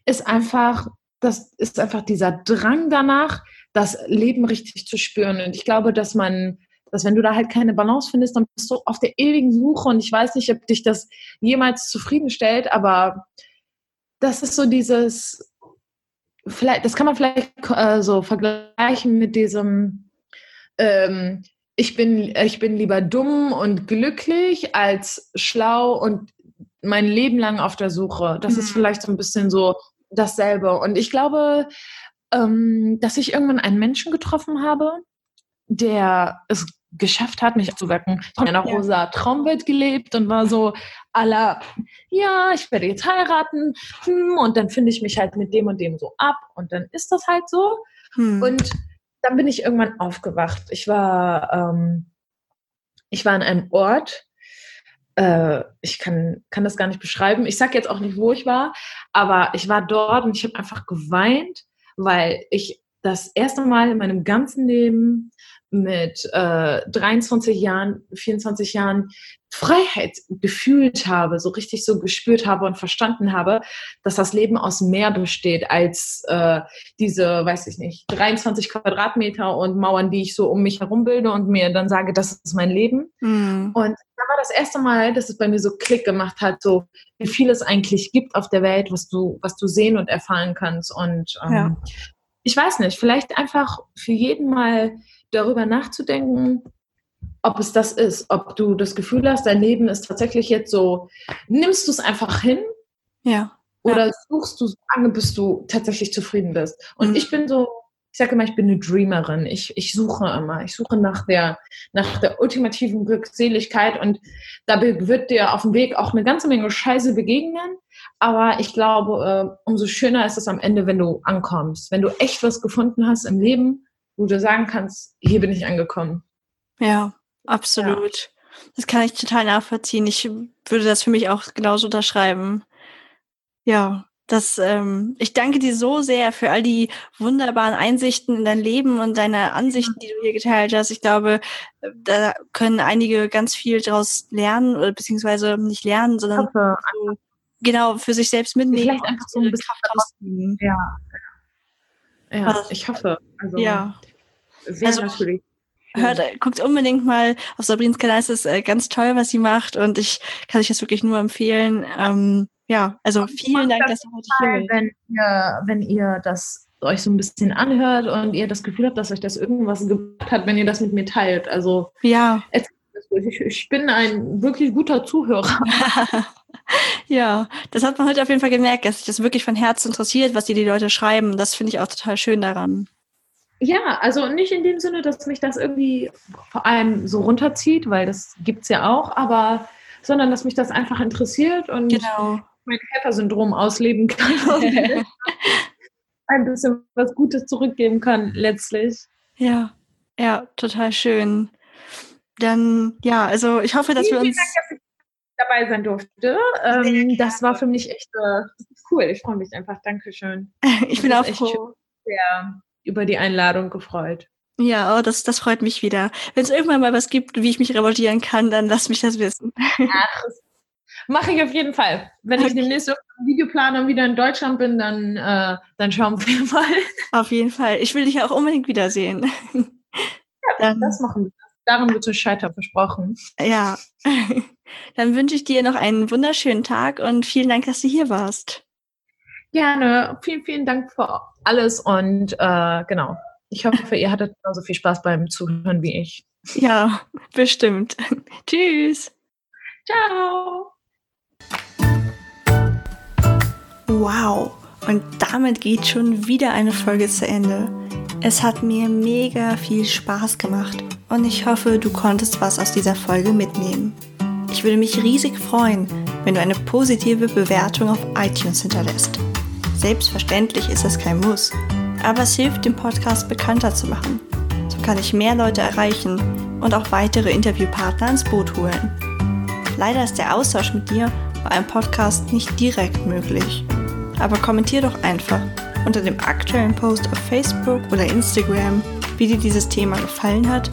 ist einfach, das ist einfach dieser Drang danach, das Leben richtig zu spüren. Und ich glaube, dass man, dass wenn du da halt keine Balance findest, dann bist du auf der ewigen Suche. Und ich weiß nicht, ob dich das jemals zufriedenstellt, aber das ist so dieses, vielleicht, das kann man vielleicht äh, so vergleichen mit diesem, ähm, ich bin, ich bin lieber dumm und glücklich als schlau und mein Leben lang auf der Suche. Das mhm. ist vielleicht so ein bisschen so dasselbe. Und ich glaube, ähm, dass ich irgendwann einen Menschen getroffen habe, der es geschafft hat, mich zu wecken. Ich habe in einer ja. rosa Traumwelt gelebt und war so aller, ja, ich werde jetzt heiraten hm, und dann finde ich mich halt mit dem und dem so ab und dann ist das halt so. Hm. Und dann bin ich irgendwann aufgewacht. Ich war, ähm, ich war an einem Ort, äh, ich kann, kann das gar nicht beschreiben. Ich sage jetzt auch nicht, wo ich war, aber ich war dort und ich habe einfach geweint, weil ich das erste Mal in meinem ganzen Leben mit äh, 23 Jahren, 24 Jahren Freiheit gefühlt habe, so richtig so gespürt habe und verstanden habe, dass das Leben aus mehr besteht als äh, diese, weiß ich nicht, 23 Quadratmeter und Mauern, die ich so um mich herum bilde und mir dann sage, das ist mein Leben. Mhm. Und da war das erste Mal, dass es bei mir so Klick gemacht hat, so wie viel es eigentlich gibt auf der Welt, was du, was du sehen und erfahren kannst. Und ähm, ja. ich weiß nicht, vielleicht einfach für jeden mal darüber nachzudenken, ob es das ist, ob du das Gefühl hast, dein Leben ist tatsächlich jetzt so, nimmst du es einfach hin? Ja. Oder ja. suchst du so lange, bis du tatsächlich zufrieden bist? Und mhm. ich bin so, ich sage immer, ich bin eine Dreamerin. Ich, ich suche immer. Ich suche nach der, nach der ultimativen Glückseligkeit und da wird dir auf dem Weg auch eine ganze Menge Scheiße begegnen. Aber ich glaube, äh, umso schöner ist es am Ende, wenn du ankommst. Wenn du echt was gefunden hast im Leben, wo du sagen kannst, hier bin ich angekommen. Ja, absolut. Ja. Das kann ich total nachvollziehen. Ich würde das für mich auch genauso unterschreiben. Ja, das, ähm, ich danke dir so sehr für all die wunderbaren Einsichten in dein Leben und deine Ansichten, die du hier geteilt hast. Ich glaube, da können einige ganz viel daraus lernen oder beziehungsweise nicht lernen, sondern so, genau für sich selbst mitnehmen. Vielleicht einfach so ein bisschen. Ja. Ja, ich hoffe. Also, ja. Sehr also, natürlich. Hört, guckt unbedingt mal auf Sabrins Kanal. Es ist äh, ganz toll, was sie macht und ich kann euch das wirklich nur empfehlen. Ähm, ja, also vielen Dank, dass ihr heute hier wenn ihr, wenn ihr das euch so ein bisschen anhört und ihr das Gefühl habt, dass euch das irgendwas gebracht hat, wenn ihr das mit mir teilt. Also ja. Ich, ich bin ein wirklich guter Zuhörer. [LAUGHS] ja, das hat man heute auf jeden Fall gemerkt, dass sich das wirklich von Herzen interessiert, was die, die Leute schreiben. Das finde ich auch total schön daran. Ja, also nicht in dem Sinne, dass mich das irgendwie vor allem so runterzieht, weil das gibt es ja auch, aber sondern dass mich das einfach interessiert und genau. mein Helfersyndrom ausleben kann [LAUGHS] und [LAUGHS] ein bisschen was Gutes zurückgeben kann, letztlich. Ja, ja, total schön. Dann, ja, also ich hoffe, dass vielen, wir uns. Dank, dass ich dabei sein durfte. Ähm, das war für mich echt äh, cool. Ich freue mich einfach. Dankeschön. [LAUGHS] ich bin auch froh. Sehr über die Einladung gefreut. Ja, oh, das, das freut mich wieder. Wenn es irgendwann mal was gibt, wie ich mich revoltieren kann, dann lass mich das wissen. Ach, mache ich auf jeden Fall. Wenn okay. ich demnächst auf dem Videoplaner wieder in Deutschland bin, dann, äh, dann schauen wir [LAUGHS] mal. Auf jeden Fall. Ich will dich auch unbedingt wiedersehen. Ja, dann, das machen wir. Darum wird es scheitern, versprochen. Ja. [LAUGHS] Dann wünsche ich dir noch einen wunderschönen Tag und vielen Dank, dass du hier warst. Gerne. Vielen, vielen Dank für alles und äh, genau. Ich hoffe, [LAUGHS] ihr hattet genauso viel Spaß beim Zuhören wie ich. Ja, bestimmt. [LAUGHS] Tschüss. Ciao. Wow. Und damit geht schon wieder eine Folge zu Ende. Es hat mir mega viel Spaß gemacht und ich hoffe, du konntest was aus dieser Folge mitnehmen. Ich würde mich riesig freuen, wenn du eine positive Bewertung auf iTunes hinterlässt. Selbstverständlich ist es kein Muss, aber es hilft, den Podcast bekannter zu machen. So kann ich mehr Leute erreichen und auch weitere Interviewpartner ins Boot holen. Leider ist der Austausch mit dir bei einem Podcast nicht direkt möglich. Aber kommentier doch einfach unter dem aktuellen Post auf Facebook oder Instagram, wie dir dieses Thema gefallen hat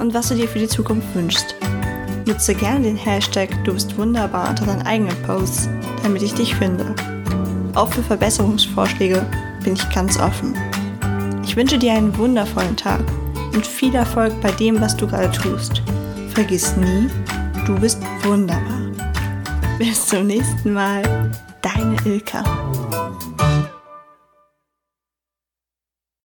und was du dir für die Zukunft wünschst. Nutze gerne den Hashtag Du bist wunderbar unter deinen eigenen Posts, damit ich dich finde. Auch für Verbesserungsvorschläge bin ich ganz offen. Ich wünsche dir einen wundervollen Tag und viel Erfolg bei dem, was du gerade tust. Vergiss nie, du bist wunderbar. Bis zum nächsten Mal, deine Ilka.